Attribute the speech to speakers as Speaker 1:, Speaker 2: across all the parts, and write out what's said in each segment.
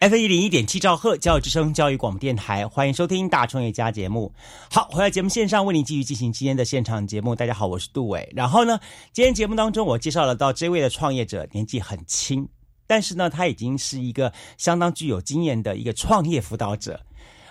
Speaker 1: F 一零一点七兆赫教育之声教育广播电台，欢迎收听大创业家节目。好，回到节目线上为您继续进行今天的现场节目。大家好，我是杜伟。然后呢，今天节目当中我介绍了到这位的创业者，年纪很轻，但是呢，他已经是一个相当具有经验的一个创业辅导者。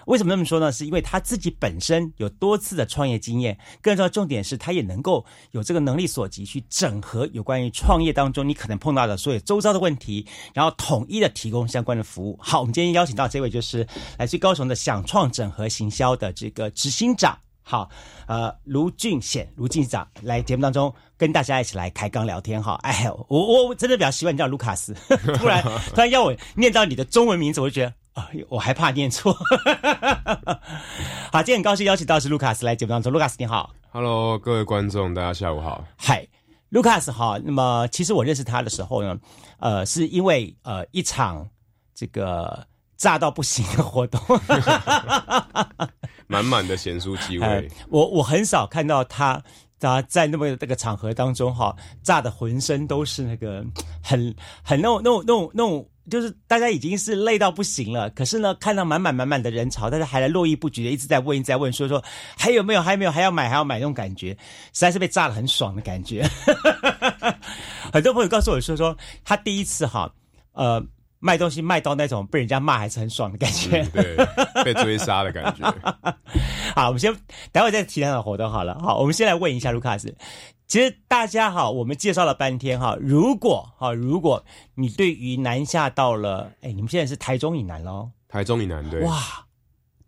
Speaker 1: 为什么那么说呢？是因为他自己本身有多次的创业经验，更重要重点是他也能够有这个能力所及去整合有关于创业当中你可能碰到的所有周遭的问题，然后统一的提供相关的服务。好，我们今天邀请到这位就是来自高雄的想创整合行销的这个执行长，好，呃，卢俊显卢进长来节目当中跟大家一起来开刚聊天哈。哎，我我真的比较习惯你叫卢卡斯，突然突然要我念到你的中文名字，我就觉得。我还怕念错。好，今天很高兴邀请到是卢卡斯来节目当中。卢卡斯你好
Speaker 2: ，Hello，各位观众，大家下午好。
Speaker 1: 嗨，卢卡斯哈。那么其实我认识他的时候呢，呃，是因为呃一场这个炸到不行的活动，
Speaker 2: 满满的贤淑机会。
Speaker 1: 我我很少看到他他在那么那个场合当中哈，炸的浑身都是那个很很那种那种那种那种。就是大家已经是累到不行了，可是呢，看到满满满满的人潮，大家还来络绎不绝的一直在问，一直在问，说说还有没有，还有没有，还要买，还要买那种感觉，实在是被炸的很爽的感觉。很多朋友告诉我说说，他第一次哈，呃，卖东西卖到那种被人家骂还是很爽的感觉，
Speaker 2: 对，被追杀的感觉。
Speaker 1: 好，我们先待会再提那场活动好了。好，我们先来问一下卢卡斯。其实大家好，我们介绍了半天哈。如果哈，如果你对于南下到了，哎，你们现在是台中以南喽？
Speaker 2: 台中以南对。
Speaker 1: 哇，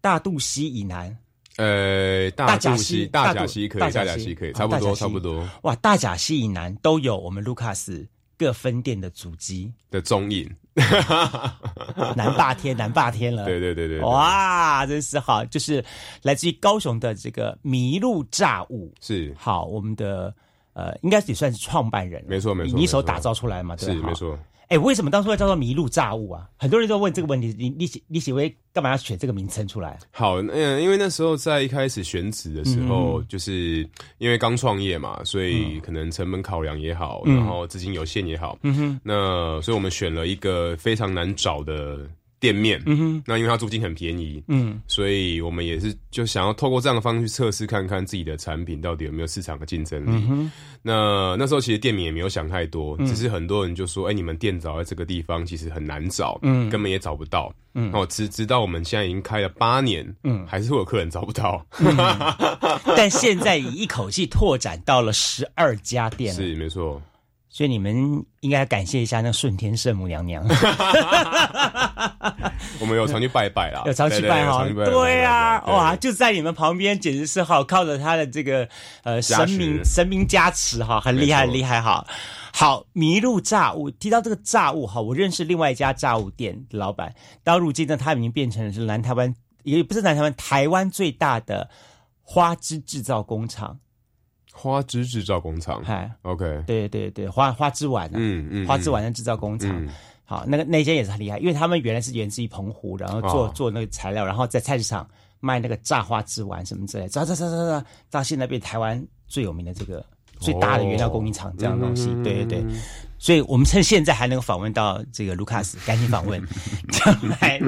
Speaker 1: 大肚溪以南，
Speaker 2: 呃，大甲溪，大甲溪可以，大甲溪可以，差不多，差不多。
Speaker 1: 哇，大甲溪以南都有我们卢卡斯各分店的足迹
Speaker 2: 的踪影。
Speaker 1: 南霸天，南霸天了。
Speaker 2: 对对对对。
Speaker 1: 哇，真是好，就是来自于高雄的这个麋鹿炸物
Speaker 2: 是
Speaker 1: 好，我们的。呃，应该也算是创办人，
Speaker 2: 没错没错，
Speaker 1: 你一手打造出来嘛，
Speaker 2: 是没错。
Speaker 1: 哎，为什么当初要叫做迷路炸物啊？很多人都问这个问题，你你你喜为干嘛要选这个名称出来？
Speaker 2: 好，嗯，因为那时候在一开始选址的时候，就是因为刚创业嘛，所以可能成本考量也好，然后资金有限也好，嗯哼，那所以我们选了一个非常难找的。店面，嗯哼，那因为它租金很便宜，嗯，所以我们也是就想要透过这样的方式去测试看看自己的产品到底有没有市场的竞争力。那那时候其实店名也没有想太多，只是很多人就说：“哎，你们店找在这个地方其实很难找，嗯，根本也找不到。”嗯，哦，直直到我们现在已经开了八年，嗯，还是会有客人找不到。
Speaker 1: 但现在已一口气拓展到了十二家店，
Speaker 2: 是没错。
Speaker 1: 所以你们应该感谢一下那顺天圣母娘娘。
Speaker 2: 我们有常去拜拜啦，
Speaker 1: 有常去拜哈。对啊，哇，就在你们旁边，简直是好，靠着他的这个呃神明神明加持哈，很厉害很厉害哈。好，麋鹿炸物提到这个炸物哈，我认识另外一家炸物店的老板，到如今呢，他已经变成了是南台湾，也不是南台湾，台湾最大的花枝制造工厂。
Speaker 2: 花枝制造工厂，嗨，OK，
Speaker 1: 对对对花花枝丸，嗯嗯，花枝丸的制造工厂，好，那个那间也是很厉害，因为他们原来是源自于澎湖，然后做做那个材料，然后在菜市场卖那个炸花枝丸什么之类，炸炸炸炸炸，到现在被台湾最有名的这个最大的原料供应厂这样东西，对对对。所以我们趁现在还能访问到这个卢卡斯，赶紧访问，将来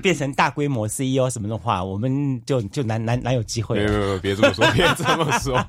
Speaker 1: 变成大规模 CEO 什么的话，我们就就难难难有机会。
Speaker 2: 没有没有，别这么说，别这么说。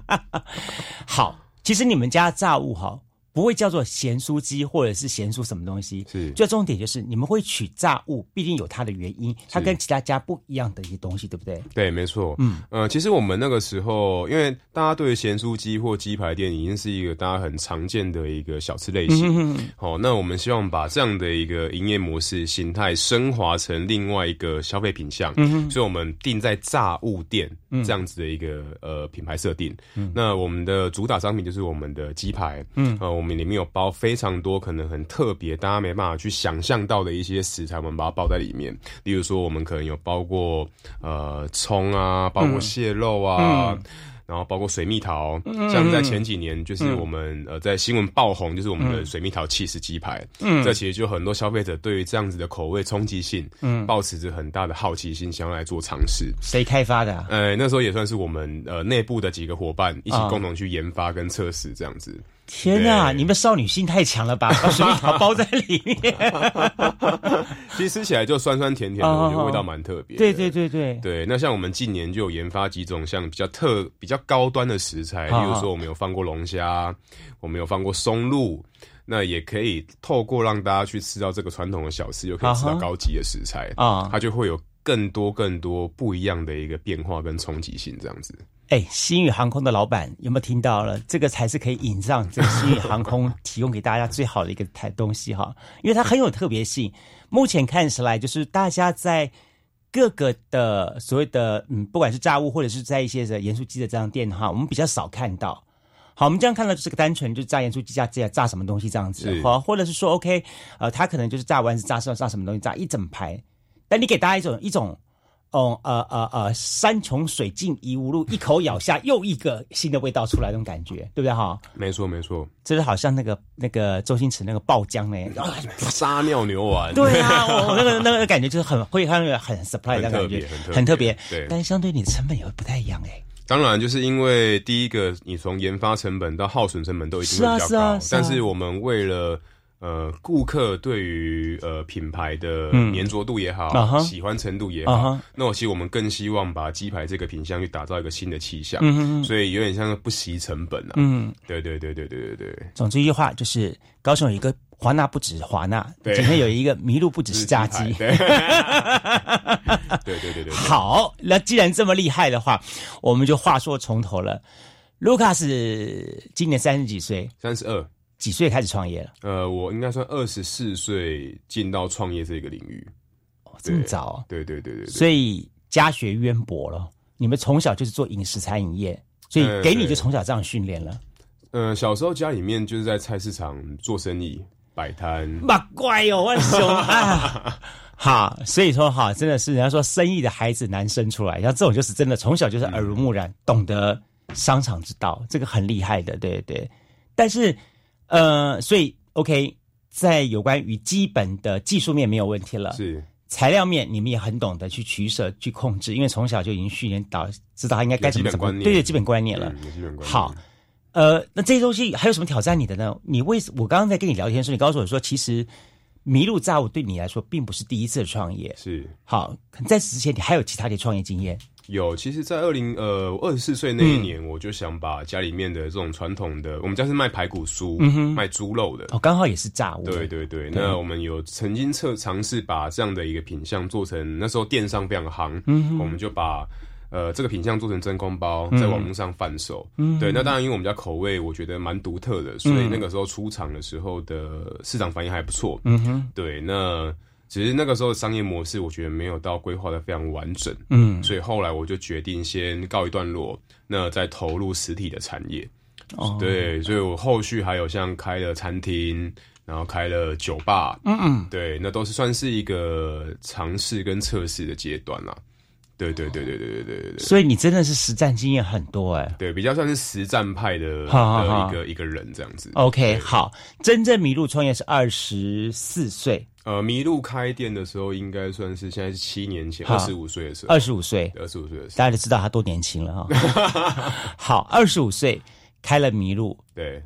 Speaker 1: 好，其实你们家炸物哈。不会叫做咸酥鸡，或者是咸酥什么东西。
Speaker 2: 是，
Speaker 1: 最重点就是你们会取炸物，毕竟有它的原因，它跟其他家不一样的一些东西，对不对？
Speaker 2: 对，没错。嗯，呃，其实我们那个时候，因为大家对咸酥鸡或鸡排店已经是一个大家很常见的一个小吃类型。好，那我们希望把这样的一个营业模式形态升华成另外一个消费品项，所以我们定在炸物店这样子的一个呃品牌设定。嗯那我们的主打商品就是我们的鸡排。嗯，呃。我们里面有包非常多可能很特别，大家没办法去想象到的一些食材，我们把它包在里面。例如说，我们可能有包过呃葱啊，包括蟹肉啊，然后包括水蜜桃，像在前几年就是我们呃在新闻爆红，就是我们的水蜜桃气势鸡排，嗯，这其实就很多消费者对于这样子的口味冲击性，嗯，抱持着很大的好奇心，想要来做尝试。
Speaker 1: 谁开发的？
Speaker 2: 呃，那时候也算是我们呃内部的几个伙伴一起共同去研发跟测试这样子。
Speaker 1: 天呐，你们少女心太强了吧！把水蜜桃包在里面，
Speaker 2: 其实吃起来就酸酸甜甜的，我觉得味道蛮特别。
Speaker 1: 对对对对
Speaker 2: 对。那像我们近年就有研发几种像比较特、比较高端的食材，例如说我们有放过龙虾，我们有放过松露，那也可以透过让大家去吃到这个传统的小吃，又可以吃到高级的食材啊，它就会有更多更多不一样的一个变化跟冲击性，这样子。
Speaker 1: 哎，新宇航空的老板有没有听到了？这个才是可以引上这个新宇航空提供给大家最好的一个台东西哈，因为它很有特别性。目前看起来，就是大家在各个的所谓的嗯，不管是炸物或者是在一些的盐酥鸡的这样店哈，我们比较少看到。好，我们这样看到就是个单纯就炸盐酥鸡、炸炸炸什么东西这样子，好，或者是说 OK，呃，他可能就是炸完是炸是炸什么东西，炸一整排。但你给大家一种一种。哦，呃呃呃，山穷水尽疑无路，一口咬下又一个新的味道出来，那种感觉，对不对哈？
Speaker 2: 没错没错，
Speaker 1: 就是好像那个那个周星驰那个爆浆呢，
Speaker 2: 撒尿牛丸。
Speaker 1: 对啊，我那个那个感觉就是很会很很 surprise 的感觉，很特别。
Speaker 2: 对，
Speaker 1: 但是相对你的成本也会不太一样哎。
Speaker 2: 当然，就是因为第一个，你从研发成本到耗损成本都一定会比较高，但是我们为了。呃，顾客对于呃品牌的粘着度也好，喜欢程度也好，那我其实我们更希望把鸡排这个品相去打造一个新的气象，所以有点像不惜成本啊。嗯，对对对对对对对。
Speaker 1: 总之一句话就是，高雄有一个华纳不止华纳，今天有一个麋鹿不只是炸鸡。
Speaker 2: 对对对对。
Speaker 1: 好，那既然这么厉害的话，我们就话说从头了。卢卡斯今年三十几岁？
Speaker 2: 三十二。
Speaker 1: 几岁开始创业了？
Speaker 2: 呃，我应该算二十四岁进到创业这个领域，
Speaker 1: 哦，这么早？
Speaker 2: 对对对对
Speaker 1: 所以家学渊博了。你们从小就是做饮食餐饮业，所以给你就从小这样训练了。
Speaker 2: 呃，小时候家里面就是在菜市场做生意，摆摊。
Speaker 1: 妈乖哦，万雄啊！好，所以说哈，真的是人家说生意的孩子难生出来，像这种就是真的从小就是耳濡目染，懂得商场之道，这个很厉害的，对对。但是。呃，所以 OK，在有关于基本的技术面没有问题了。
Speaker 2: 是
Speaker 1: 材料面，你们也很懂得去取舍、去控制，因为从小就已经训练到知道应该该怎么怎么对对基本观念了。
Speaker 2: 基本观念。
Speaker 1: 好，呃，那这些东西还有什么挑战你的呢？你为什我刚刚在跟你聊天的时候，你告诉我说，其实迷路炸物对你来说并不是第一次创业。
Speaker 2: 是
Speaker 1: 好，在此之前你还有其他的创业经验。
Speaker 2: 有，其实，在二零呃二十四岁那一年，我就想把家里面的这种传统的，我们家是卖排骨酥、卖猪肉的，
Speaker 1: 哦，刚好也是炸物。
Speaker 2: 对对对，那我们有曾经测尝试把这样的一个品相做成，那时候电商非常行，我们就把呃这个品相做成真空包，在网络上贩售。对，那当然因为我们家口味我觉得蛮独特的，所以那个时候出厂的时候的市场反应还不错。嗯哼，对，那。只是那个时候的商业模式，我觉得没有到规划的非常完整，嗯，所以后来我就决定先告一段落，那再投入实体的产业，哦，对，所以我后续还有像开了餐厅，然后开了酒吧，嗯嗯，对，那都是算是一个尝试跟测试的阶段啦。对对对对对对对对，
Speaker 1: 所以你真的是实战经验很多哎，
Speaker 2: 对，比较算是实战派的的一个一个人这样子。
Speaker 1: OK，好，真正迷路创业是二十四岁。
Speaker 2: 呃，麋鹿开店的时候，应该算是现在是七年前，二十五岁的时候。
Speaker 1: 二十五岁，
Speaker 2: 二十五岁的时候，
Speaker 1: 大家就知道他多年轻了哈。好，二十五岁开了麋鹿，
Speaker 2: 对，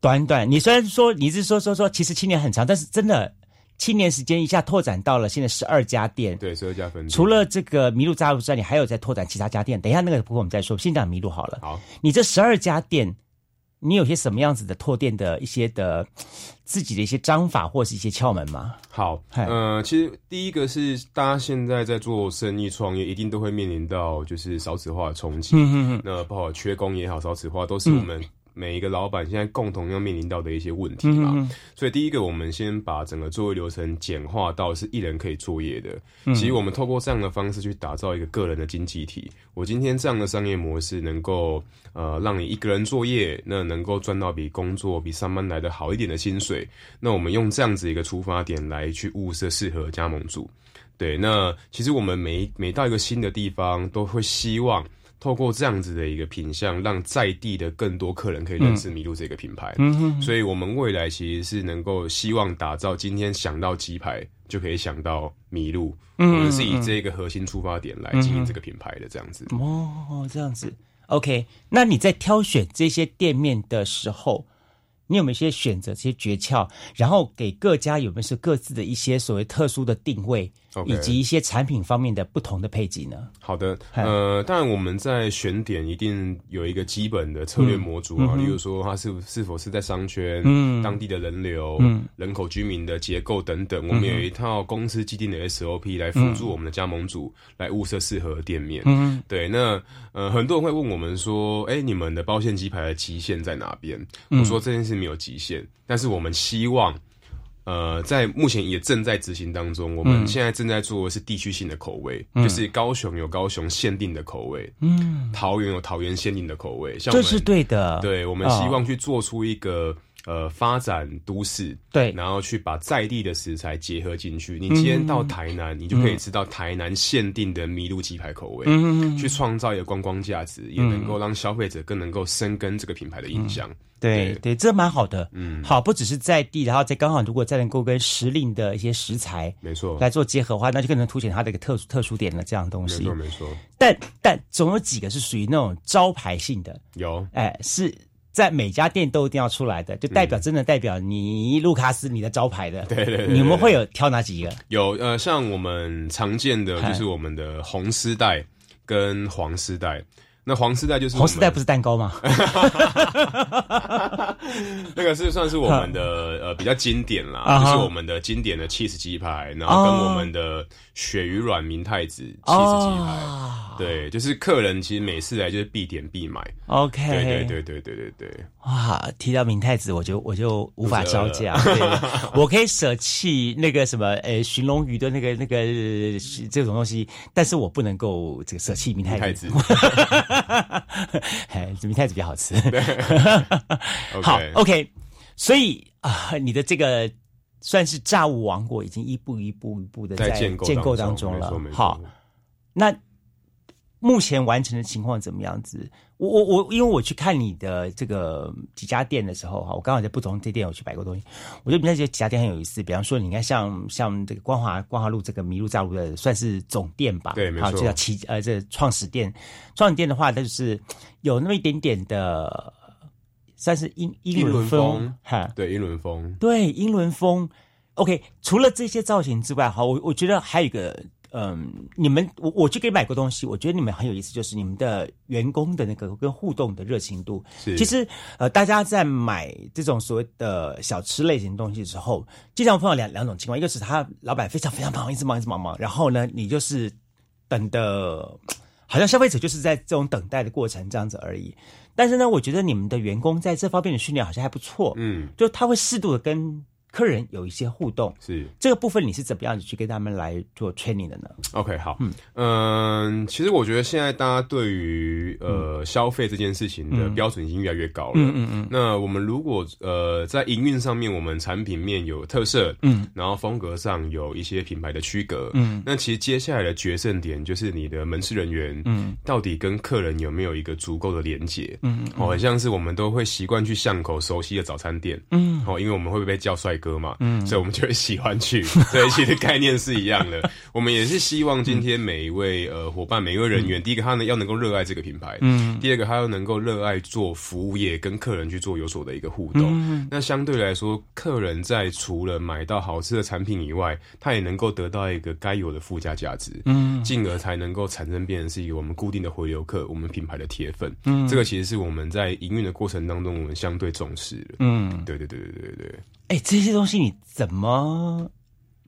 Speaker 1: 短短你虽然说你是说说说，其实七年很长，但是真的七年时间一下拓展到了现在十二家店，
Speaker 2: 对，十二家分店。
Speaker 1: 除了这个麋鹿炸物之外，你还有在拓展其他家店。等一下那个部分我们再说，先讲麋鹿好了。
Speaker 2: 好，
Speaker 1: 你这十二家店。你有些什么样子的拓店的一些的自己的一些章法或是一些窍门吗？
Speaker 2: 好，呃，其实第一个是大家现在在做生意创业，一定都会面临到就是少子化的冲击，嗯那不好缺工也好，少子化都是我们。每一个老板现在共同要面临到的一些问题嘛，所以第一个，我们先把整个作业流程简化到是一人可以作业的。其实我们透过这样的方式去打造一个个人的经济体。我今天这样的商业模式能够呃让你一个人作业，那能够赚到比工作比上班来的好一点的薪水。那我们用这样子一个出发点来去物色适合加盟主。对，那其实我们每每到一个新的地方，都会希望。透过这样子的一个品相，让在地的更多客人可以认识麋鹿这个品牌。嗯哼所以我们未来其实是能够希望打造今天想到鸡排就可以想到麋鹿，我们是以这个核心出发点来经营这个品牌的这样子。
Speaker 1: 哦，这样子，OK。那你在挑选这些店面的时候，你有没有一些选择、这些诀窍？然后给各家有没有是各自的一些所谓特殊的定位以及一些产品方面的不同的配给呢？
Speaker 2: 好的，呃，当然我们在选点一定有一个基本的策略模组啊，例如说它是是否是在商圈、
Speaker 1: 嗯
Speaker 2: 当地的人流、人口居民的结构等等，我们有一套公司既定的 SOP 来辅助我们的加盟主来物色适合的店面。
Speaker 1: 嗯
Speaker 2: 对，那呃，很多人会问我们说，哎、你们的包馅鸡排的极限在哪边？
Speaker 1: 嗯
Speaker 2: 我说这件事没有极限，但是我们希望。呃，在目前也正在执行当中。我们现在正在做的是地区性的口味，就是高雄有高雄限定的口味，
Speaker 1: 嗯，
Speaker 2: 桃园有桃园限定的口味。像我们
Speaker 1: 这是对的。
Speaker 2: 对，我们
Speaker 1: 哦
Speaker 2: 希望去做出一个、呃发展都市，
Speaker 1: 对
Speaker 2: 然后去把在地的食材结合进去。你今天到台南，你就可以吃到台南限定的麋鹿鸡排口味，
Speaker 1: 嗯
Speaker 2: 去创造一个观光价值，也能够让消费者更能够深耕这个品牌的印象。
Speaker 1: 对对，这蛮好的。
Speaker 2: 嗯，
Speaker 1: 好，不只是在地，然后再刚好如果再能够跟时令的一些食材
Speaker 2: 没错，
Speaker 1: 来做结合的话，那就更能凸显它的一个特殊特殊点了。这样的东西
Speaker 2: 没错，，没错，
Speaker 1: 但但总有几个是属于那种招牌性的，
Speaker 2: 有。
Speaker 1: 哎，是在每家店都一定要出来的，就代表真的代表你卢卡斯你的招牌的。
Speaker 2: 对对对对
Speaker 1: 你们会有挑哪几个？
Speaker 2: 有呃，像我们常见的就是我们的红丝带跟黄丝带。那黄丝带就是我们
Speaker 1: 红丝带不是蛋糕吗？
Speaker 2: 那个是算是我们的呃比较经典啦，就是我们的经典的 cheese 鸡排，然后跟我们的鳕鱼软明太子 cheese 鸡排。
Speaker 1: 哦
Speaker 2: 对，就是客人其实每次来就是必点必买。
Speaker 1: ，OK，
Speaker 2: 对对对对对对对，
Speaker 1: 哇，提到明太子，我就我就无法招架。对，我可以舍弃那个什么呃寻龙鱼的那个那个呃这种东西，但是我不能够这个舍弃明太
Speaker 2: 太
Speaker 1: 子。
Speaker 2: 子。
Speaker 1: 哎，明太子比较好吃。好，OK，所以啊、你的这个算是炸物王国已经一步一步一步的
Speaker 2: 在建构
Speaker 1: 当
Speaker 2: 当
Speaker 1: 中了好，那目前完成的情况怎么样子？我我我，因为我去看你的这个几家店的时候哈，我刚好在不同这店有去摆过东西，我觉得那些几家店很有意思。比方说，你看像像这个光华光华路这个麋鹿炸物的，算是总店吧？
Speaker 2: 对没错
Speaker 1: 这叫起呃这创始店。创始店的话，它就是有那么一点点的，算是英英
Speaker 2: 英伦
Speaker 1: 风哈。
Speaker 2: 对英伦风，
Speaker 1: 对，英伦风。OK，除了这些造型之外，哈，我我觉得还有一个，嗯，你们我我去给你买过东西，我觉得你们很有意思，就是你们的员工的那个跟互动的热情度。
Speaker 2: 是
Speaker 1: 其实呃，大家在买这种所谓的小吃类型的东西的时候，经常碰到两两种情况，一个是他老板非常非常忙，一直忙一直忙忙，然后呢，你就是等的，好像消费者就是在这种等待的过程这样子而已。但是呢，我觉得你们的员工在这方面的训练好像还不错，
Speaker 2: 嗯，
Speaker 1: 就他会适度的跟客人有一些互动。
Speaker 2: 是。
Speaker 1: 这个部分你是怎么样子去跟他们来做 training 的呢
Speaker 2: ？OK，好，嗯。嗯其实我觉得现在大家对于
Speaker 1: 嗯。
Speaker 2: 呃消费这件事情的标准已经越来越高了。嗯嗯嗯。那我们如果呃在营运上面，我们产品面有特色，嗯，然后风格上有一些品牌的区隔，嗯，那其实接下来的决胜点就是你的门市人员，嗯，到底跟客人有没有一个足够的连接，嗯，哦，很像是我们都会习惯去巷口熟悉的早餐店，嗯，哦，因为我们会被叫帅哥嘛，嗯，所以我们就会喜欢去，所以，其实概念是一样的。我们也是希望今天每一位呃伙伴、每一位人员，第一个他呢要能够热爱这个品牌，嗯，第二个他要能够热爱做服务业，跟客人去做有所的一个互动。那相对来说，客人在除了买到好吃的产品以外，他也能够得到一个该有的附加价值，嗯，进而才能够产生变成是一个我们固定的回流客，我们品牌的铁粉。嗯，这个其实是我们在营运的过程当中，我们相对重视的。
Speaker 1: 嗯，
Speaker 2: 对对对对对对。
Speaker 1: 哎，这些这东西你怎么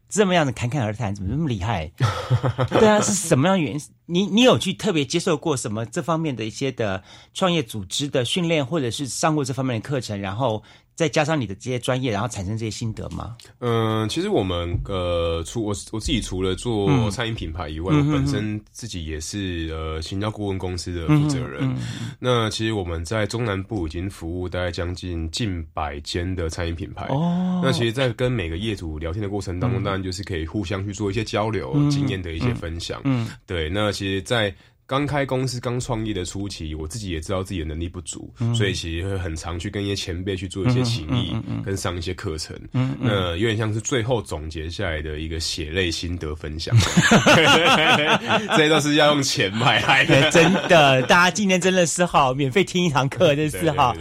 Speaker 1: 这么样的侃侃而谈？怎么那么厉害？对啊，是什么样原因？你你有去特别接受过什么这方面的一些的创业组织的训练，或者是上过这方面的课程，然后再加上你的这些专业，然后产生这些心得吗？
Speaker 2: 嗯，其实我们呃，除我我自己除了做
Speaker 1: 嗯
Speaker 2: 餐饮品牌以外，我本身自己也是呃行销顾问公司的负责人。
Speaker 1: 嗯
Speaker 2: 那其实我们在中南部已经服务大概将近近百间的餐饮品牌。
Speaker 1: 哦
Speaker 2: 那其实，在跟每个业主聊天的过程当中，当然就是可以互相去做一些交流、经验的一些分享。
Speaker 1: 嗯，
Speaker 2: 对。那其实，在刚开公司、刚创业的初期，我自己也知道自己的能力不足，所以其实会很常去跟一些前辈去做一些情谊，跟上一些课程。那有点像是最后总结下来的一个血泪心得分享。这些都是要用钱买来的，
Speaker 1: 真的，大家今天真的是好，免费听一堂课，真是好。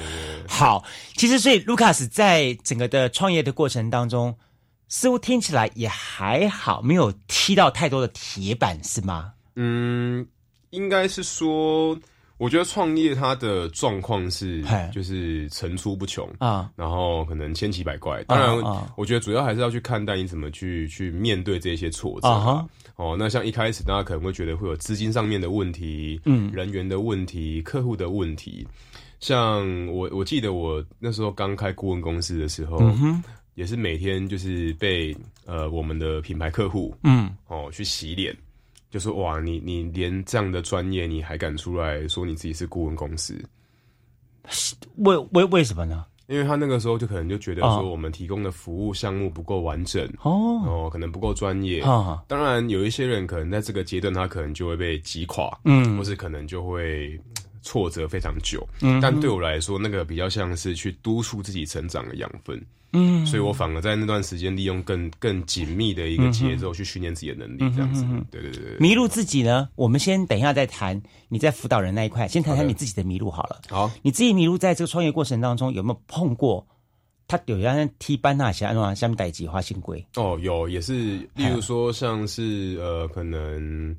Speaker 1: 好，其实所以卢卡斯在整个的创业的过程当中，似乎听起来也还好，没有踢到太多的铁板，是吗？
Speaker 2: 嗯，应该是说，我觉得创业它的状况是，就是层出不穷啊，然后可能千奇百怪。当然，我觉得主要还是要去看待你怎么去去面对这些挫折。哦，那像一开始大家可能会觉得会有资金上面的问题，嗯，人员的问题，客户的问题。像我，我记得我那时候刚开顾问公司的时候，也是每天就是被呃我们的品牌客户，嗯，哦去洗脸。就是哇，你你连这样的专业你还敢出来说你自己是顾问公司？
Speaker 1: 为为为什么呢？
Speaker 2: 因为他那个时候就可能就觉得说我们提供的服务项目不够完整哦，哦，可能不够专业。当然有一些人可能在这个阶段他可能就会被击垮，嗯，或是可能就会挫折非常久。嗯，但对我来说，那个比较像是去督促自己成长的养分。嗯，所以我反而在那段时间利用更更紧密的一个节奏去训练自己的能力，这样子。对对对
Speaker 1: 迷路自己呢？我们先等一下再谈。你在辅导人那一块，先谈谈你自己的迷路好了。
Speaker 2: 好，
Speaker 1: 你自己迷路在这个创业过程当中有没有碰过？他有人踢班那些那下面带几花新贵？
Speaker 2: 哦，有，也是，例如说像是呃，可能。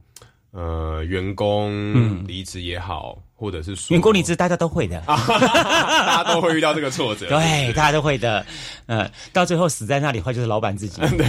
Speaker 2: 呃，员工离职也好，或者是说
Speaker 1: 员工离职，大家都会的，
Speaker 2: 大家都会遇到这个挫折，
Speaker 1: 对，大家都会的。呃，到最后死在那里，坏就是老板自己。
Speaker 2: 对，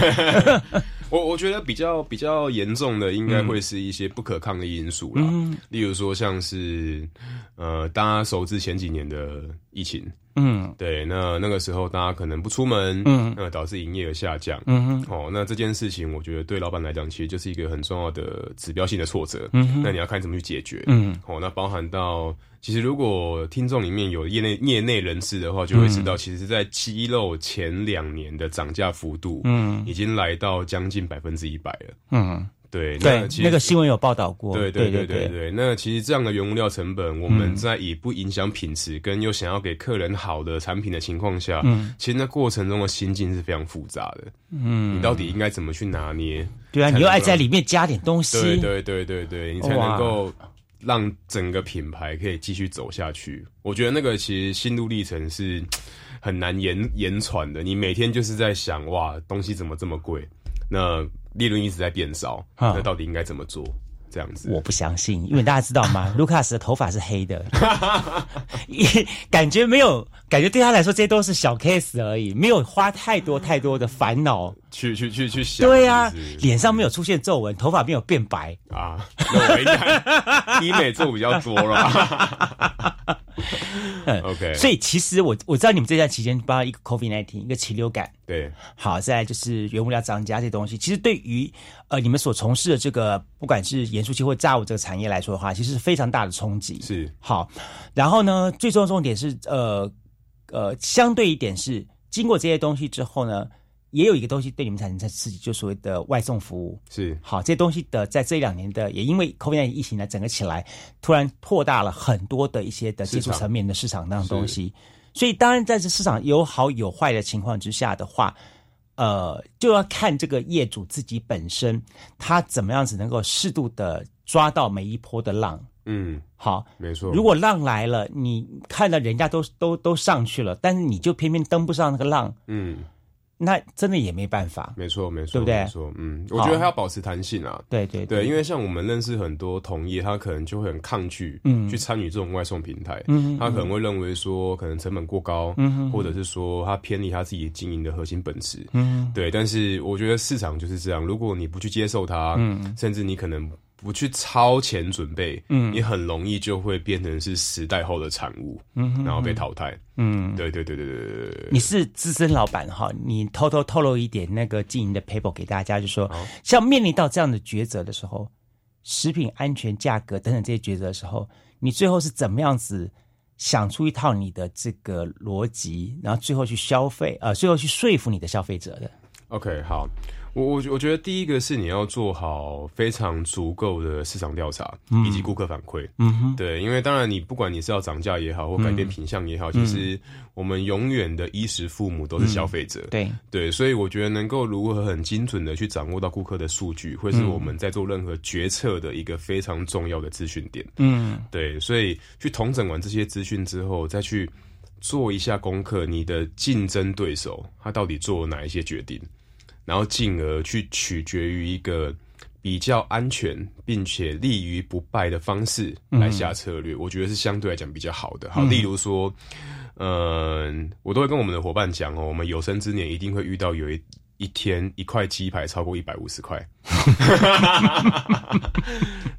Speaker 2: 我我觉得比较比较严重的，应该会是一些不可抗的因素啦，例如说像是呃，大家熟知前几年的疫情。嗯，对，那那个时候大家可能不出门，嗯，那导致营业额下降，嗯哼，哦，那这件事情我觉得对老板来讲，其实就是一个很重要的指标性的挫折，嗯哼，那你要看怎么去解决，嗯，哦，那包含到其实如果听众里面有业内业内人士的话，就会知道，其实，在鸡肉前两年的涨价幅度，嗯，已经来到将近百分之一百了，嗯。对
Speaker 1: 对，那个新闻有报道过。
Speaker 2: 对对对对对，那其实这样的原物料成本，我们在以不影响品质跟又想要给客人好的产品的情况下，嗯，其实那过程中的心境是非常复杂的。嗯，你到底应该怎么去拿捏？
Speaker 1: 对啊，你又爱在里面加点东西。
Speaker 2: 对对对对对，你才能够让整个品牌可以继续走下去。我觉得那个其实心路历程是很难言言传的。你每天就是在想，哇，东西怎么这么贵？那利润一直在变少，那到底应该怎么做？这样子，
Speaker 1: 我不相信，因为大家知道吗？卢卡斯的头发是黑的，感觉没有，感觉对他来说这些都是小 case 而已，没有花太多太多的烦恼
Speaker 2: 去去去去想。
Speaker 1: 对呀，脸上没有出现皱纹，头发没有变白
Speaker 2: 啊，医美做比较多了。OK，
Speaker 1: 所以其实我我知道你们这段期间，包括一个 COVID nineteen，一个禽流感，
Speaker 2: 对，
Speaker 1: 好，再就是原物料涨价这些东西，其实对于呃你们所从事的这个不管是盐酥鸡或炸物这个产业来说的话，其实是非常大的冲击。
Speaker 2: 是
Speaker 1: 好，然后呢，最重要重点是呃呃，相对一点是经过这些东西之后呢。也有一个东西对你们产生在刺激，就所谓的外送服务。
Speaker 2: 是。
Speaker 1: 好，这些东西的在这一两年的，也因为 COVID 疫情呢，整个起来突然扩大了很多的一些的技术层面的市场那种东西，所以当然在这市场有好有坏的情况之下的话，呃，就要看这个业主自己本身他怎么样子能够适度的抓到每一波的浪。嗯，好，
Speaker 2: 没错。
Speaker 1: 如果浪来了，你看到人家都都都上去了，但是你就偏偏登不上那个浪，嗯。那真的也没办法，
Speaker 2: 没错没错，
Speaker 1: 对不对？
Speaker 2: 没错，嗯，我觉得还要保持弹性啊。
Speaker 1: 对对
Speaker 2: 对，因为像我们认识很多同业，他可能就会很抗拒，嗯，去参与这种外送平台，嗯，他可能会认为说可能成本过高，嗯，或者是说他偏离他自己经营的核心本质，嗯，对。但是我觉得市场就是这样，如果你不去接受它，嗯，甚至你可能。不去超前准备，嗯，你很容易就会变成是时代后的产物，嗯，然后被淘汰，嗯，对对对对对对对。
Speaker 1: 你是资深老板哈，你偷偷透露一点那个经营的 paper 给大家，就说像面临到这样的抉择的时候，食品安全、价格等等这些抉择的时候，你最后是怎么样子想出一套你的这个逻辑，然后最后去消费，呃，最后去说服你的消费者的
Speaker 2: ？OK，好，我我我觉得第一个是你要做好非常足够的市场调查以及顾客反馈。嗯哼，对，因为当然你不管你是要涨价也好，或改变品相也好，其实我们永远的衣食父母都是消费者。
Speaker 1: 对
Speaker 2: 对，所以我觉得能够如何很精准的去掌握到顾客的数据，会是我们在做任何决策的一个非常重要的资讯点。嗯，对，所以去统整完这些资讯之后，再去做一下功课，你的竞争对手他到底做了哪一些决定？然后进而去取决于一个比较安全并且立于不败的方式来下策略，我觉得是相对来讲比较好的。好，例如说，嗯，我都会跟我们的伙伴讲哦，我们有生之年一定会遇到有一一天一块鸡排超过一百五十块。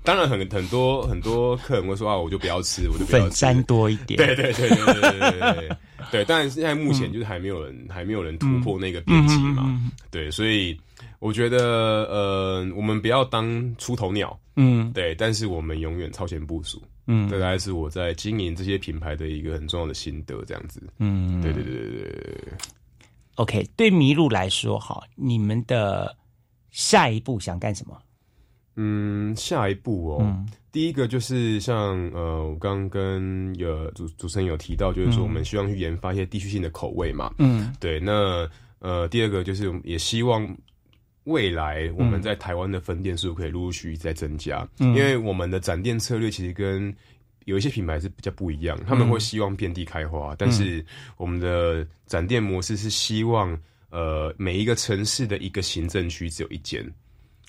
Speaker 2: 当然，很很多很多客人会说啊，我就不要吃，我就不要吃，
Speaker 1: 沾多一点。
Speaker 2: 对对对对对对对。对，但是现在目前就是还没有人，还没有人突破那个边际嘛。对，所以我觉得，呃，我们不要当出头鸟。嗯，对，但是我们永远超前部署。嗯，这大概是我在经营这些品牌的一个很重要的心得，这样子。嗯，对对对对对。
Speaker 1: OK，对麋鹿来说，哈，你们的下一步想干什么？
Speaker 2: 嗯，下一步哦。第一个就是像呃，我刚刚跟有主主持人有提到，就是说我们希望去研发一些地区性的口味嘛。嗯，对。那呃，第二个就是也希望未来我们在台湾的分店数可以陆陆续续在增加，因为我们的展店策略其实跟有一些品牌是比较不一样，他们会希望遍地开花，但是我们的展店模式是希望呃每一个城市的一个行政区只有一间。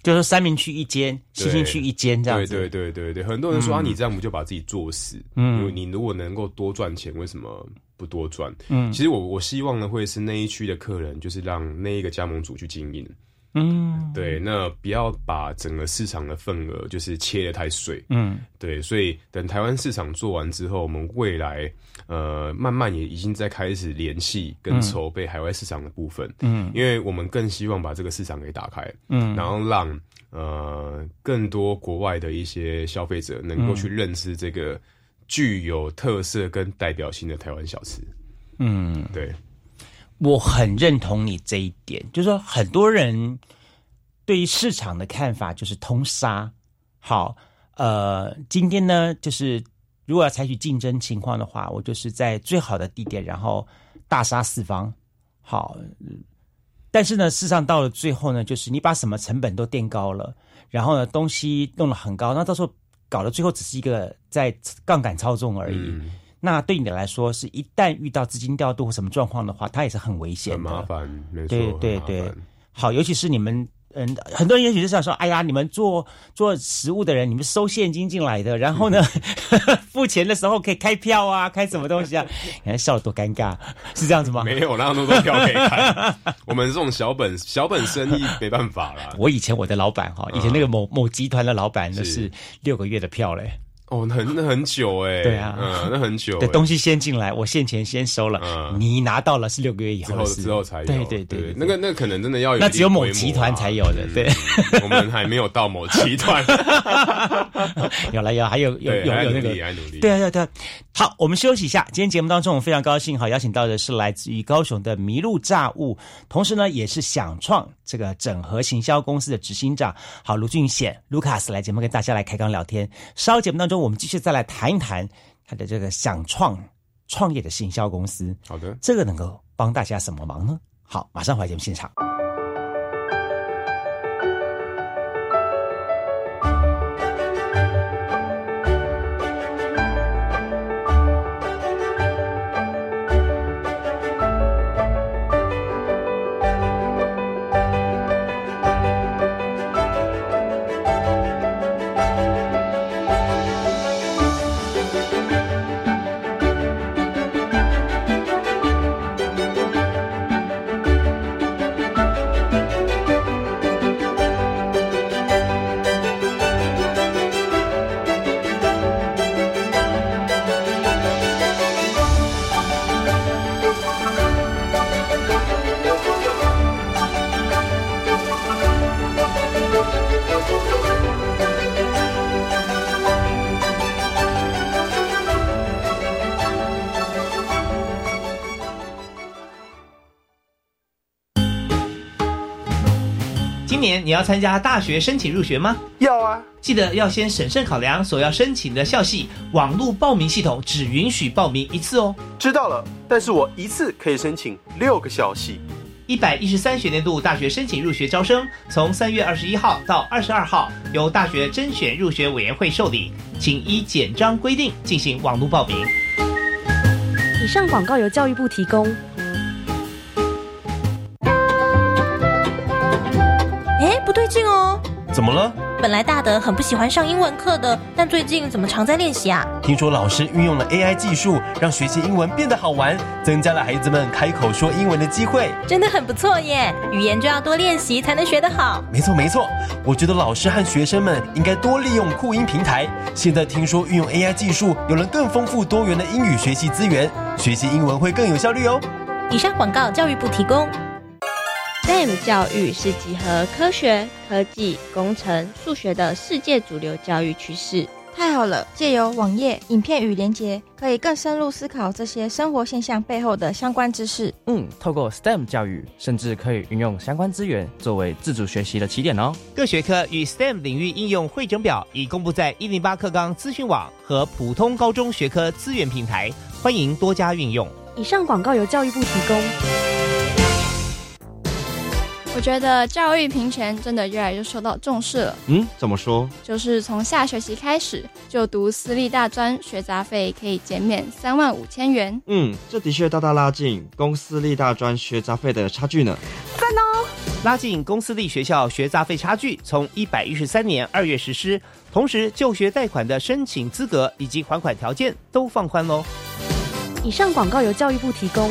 Speaker 1: 就是三明区一间，西兴区一间这样子。
Speaker 2: 对对对对对，很多人说啊，你这样不就把自己做死？嗯，你如果能够多赚钱，为什么不多赚？嗯，其实我我希望呢，会是那一区的客人，就是让那一个加盟主去经营。嗯，对，那不要把整个市场的份额就是切的太碎。嗯，对，所以等台湾市场做完之后，我们未来呃慢慢也已经在开始联系跟筹备海外市场的部分。嗯，因为我们更希望把这个市场给打开。嗯，然后让呃更多国外的一些消费者能够去认识这个具有特色跟代表性的台湾小吃。嗯，对。
Speaker 1: 我很认同你这一点，就是说很多人对于市场的看法就是通杀。好，呃，今天呢，就是如果要采取竞争情况的话，我就是在最好的地点，然后大杀四方。好，但是呢，事实上到了最后呢，就是你把什么成本都垫高了，然后呢，东西弄得很高，那到时候搞到最后只是一个在杠杆操纵而已。那对你来说，是一旦遇到资金调度或什么状况的话，它也是很危险
Speaker 2: 的，很麻烦，没错，
Speaker 1: 对对对。好，尤其是你们，嗯，很多人也许是想说，哎呀，你们做做食物的人，你们收现金进来的，然后呢，付钱的时候可以开票啊，开什么东西啊？你看笑得多尴尬，是这样子吗？
Speaker 2: 没有，那么多票可以开。我们这种小本小本生意没办法啦。
Speaker 1: 我以前我的老板哈，以前那个某某集团的老板，那是六个月的票嘞。
Speaker 2: 哦，很那很久哎，
Speaker 1: 对啊，
Speaker 2: 嗯，那很久。
Speaker 1: 对，东西先进来，我现钱先收了，嗯你拿到了是六个月以后
Speaker 2: 之后才有。
Speaker 1: 对对对，
Speaker 2: 那个那可能真的要有，
Speaker 1: 那只有某集团才有的，对。
Speaker 2: 我们还没有到某集团，
Speaker 1: 有了有，还有有有有那个，对啊对对。好，我们休息一下。今天节目当中，我们非常高兴，好邀请到的是来自于高雄的麋鹿炸物，同时呢，也是想创这个整合行销公司的执行长，好卢俊显卢卡斯来节目跟大家来开刚聊天。稍后节目当中，我们继续再来谈一谈他的这个想创创业的行销公司。
Speaker 2: 好的，
Speaker 1: 这个能够帮大家什么忙呢？好，马上回来节目现场。
Speaker 3: 你要参加大学申请入学吗？
Speaker 4: 要啊，
Speaker 3: 记得要先审慎考量所要申请的校系，网络报名系统只允许报名一次哦。
Speaker 4: 知道了。但是我一次可以申请六个校系。
Speaker 3: 一百一十三学年度大学申请入学招生，从三月二十一号到二十二号，由大学甄选入学委员会受理，请依简章规定进行网络报名。
Speaker 5: 以上广告由教育部提供。
Speaker 6: 怎么了？
Speaker 7: 本来大德很不喜欢上英文课的，但最近怎么常在练习啊？
Speaker 6: 听说老师运用了 AI 技术，让学习英文变得好玩，增加了孩子们开口说英文的机会，
Speaker 7: 真的很不错耶！语言就要多练习才能学得好。
Speaker 6: 没错没错，我觉得老师和学生们应该多利用酷音平台。现在听说运用 AI 技术，有了更丰富多元的英语学习资源，学习英文会更有效率哦。
Speaker 7: 以上广告教育部提供。
Speaker 8: STEM 教育是集合科学、科技、工程、数学的世界主流教育趋势。
Speaker 9: 太好了！借由网页、影片与连结，可以更深入思考这些生活现象背后的相关知识。
Speaker 10: 嗯，透过 STEM 教育，甚至可以运用相关资源作为自主学习的起点哦。
Speaker 3: 各学科与 STEM 领域应用汇整表已公布在一零八课纲资讯网和普通高中学科资源平台，欢迎多加运用。
Speaker 5: 以上广告由教育部提供。
Speaker 11: 我觉得教育平权真的越来越受到重视了。
Speaker 10: 嗯，怎么说？
Speaker 11: 就是从下学期开始，就读私立大专学杂费可以减免三万五千元。
Speaker 10: 嗯，这的确大大拉近公私立大专学杂费的差距呢。
Speaker 9: 赞哦！
Speaker 3: 拉近公私立学校学杂费差距，从一百一十三年二月实施，同时就学贷款的申请资格以及还款条件都放宽喽。
Speaker 5: 以上广告由教育部提供。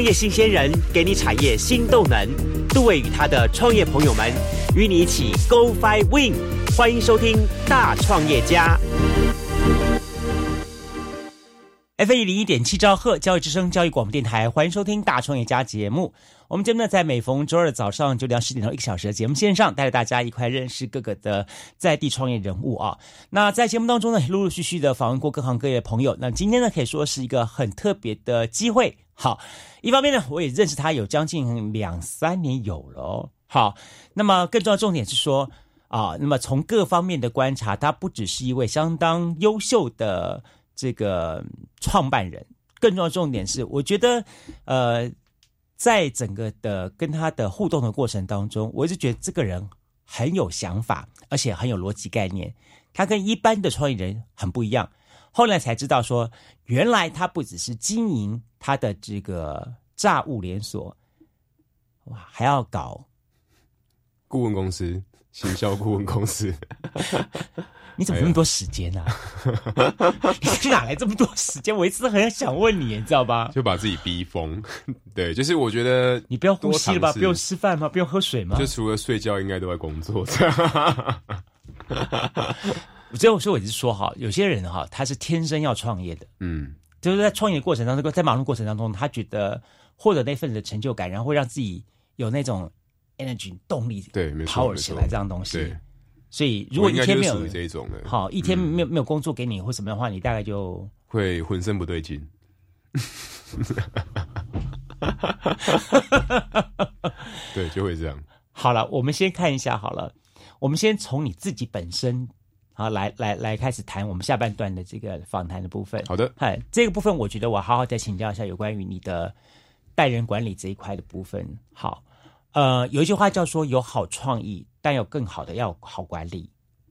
Speaker 1: 创业新鲜人给你产业新动能，杜伟与他的创业朋友们与你一起 Go Fly Win，欢迎收听大创业家。F 一零一点七兆赫教育之声教育广播电台，欢迎收听大创业家节目。我们节目呢，在每逢周二早上九点到十点钟一个小时的节目线上，带着大家一块认识各个的在地创业人物啊。那在节目当中呢，陆陆续续的访问过各行各业的朋友。那今天呢，可以说是一个很特别的机会。好，一方面呢，我也认识他有将近两三年有了哦。好，那么更重要重点是说啊，那么从各方面的观察，他不只是一位相当优秀的这个创办人，更重要重点是，我觉得呃，在整个的跟他的互动的过程当中，我一直觉得这个人很有想法，而且很有逻辑概念。他跟一般的创业人很不一样。后来才知道说，原来他不只是经营他的这个炸物连锁，哇，还要搞
Speaker 2: 顾问公司、行销顾问公司。
Speaker 1: 你怎么那么多时间啊？你哪来这么多时间？我一直很想问你，你知道吧？
Speaker 2: 就把自己逼疯。对，就是我觉得
Speaker 1: 你不要呼吸了吧？不用吃饭吗？不用喝水吗？
Speaker 2: 就除了睡觉，应该都在工作。
Speaker 1: 所以我说，我一直说哈，有些人哈，他是天生要创业的，嗯，就是在创业的过程当中，在忙碌过程当中，他觉得获得那份的成就感，然后会让自己有那种 energy 动力，
Speaker 2: 对
Speaker 1: ，power 起来这样东西。所以如果一天没有
Speaker 2: 这种的，
Speaker 1: 好，一天没有没有工作给你或什么的话，你大概就
Speaker 2: 会浑身不对劲。对，就会这样。
Speaker 1: 好了，我们先看一下好了，我们先从你自己本身。好，来来来，开始谈我们下半段的这个访谈的部分。
Speaker 2: 好的，
Speaker 1: 嗨，这个部分我觉得我好好再请教一下有关于你的待人管理这一块的部分。好，呃，有一句话叫说有好创意，但有更好的要好管理。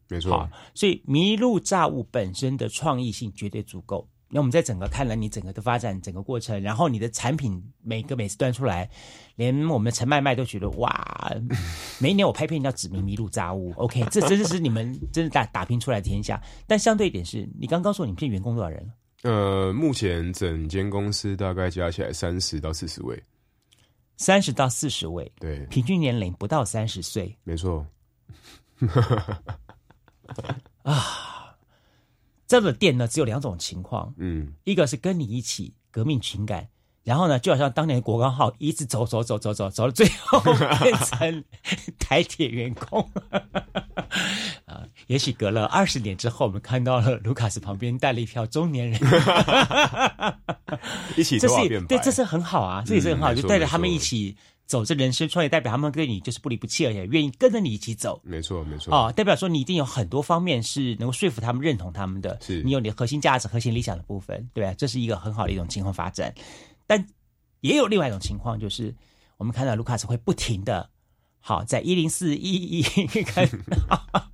Speaker 2: 没错，
Speaker 1: 所以麋鹿炸物本身的创意性绝对足够。那我们在整个看了你整个的发展整个过程，然后你的产品每个每次端出来，连我们的陈麦麦都觉得哇，每一年我拍片要指明迷路杂物，OK，这真的是你们真的打打拼出来的天下。但相对一点是，你刚刚说你们现在员工多少人了？
Speaker 2: 呃，目前整间公司大概加起来三十到四十位，
Speaker 1: 三十到四十位，
Speaker 2: 对，
Speaker 1: 平均年龄不到三十岁
Speaker 2: 没错。
Speaker 1: 啊。这样的店呢，只有两种情况，
Speaker 2: 嗯，
Speaker 1: 一个是跟你一起革命情感，然后呢，就好像当年国光号一直走走走走走走到最后变成台铁员工。啊，也许隔了二十年之后，我们看到了卢卡斯旁边带了一票中年人，
Speaker 2: 一起
Speaker 1: 这是对，这是很好啊，这也是很好，
Speaker 2: 嗯
Speaker 1: 就带着他们一起走这人生创业，代表他们对你就是不离不弃，而且愿意跟着你一起走。
Speaker 2: 没错没错。
Speaker 1: 哦，代表说你一定有很多方面是能够说服他们认同他们的，
Speaker 2: 是
Speaker 1: 你有你的核心价值、核心理想的部分，对吧？这是一个很好的一种情况发展。但也有另外一种情况，就是我们看到卢卡斯会不停的，好在一零四一一看，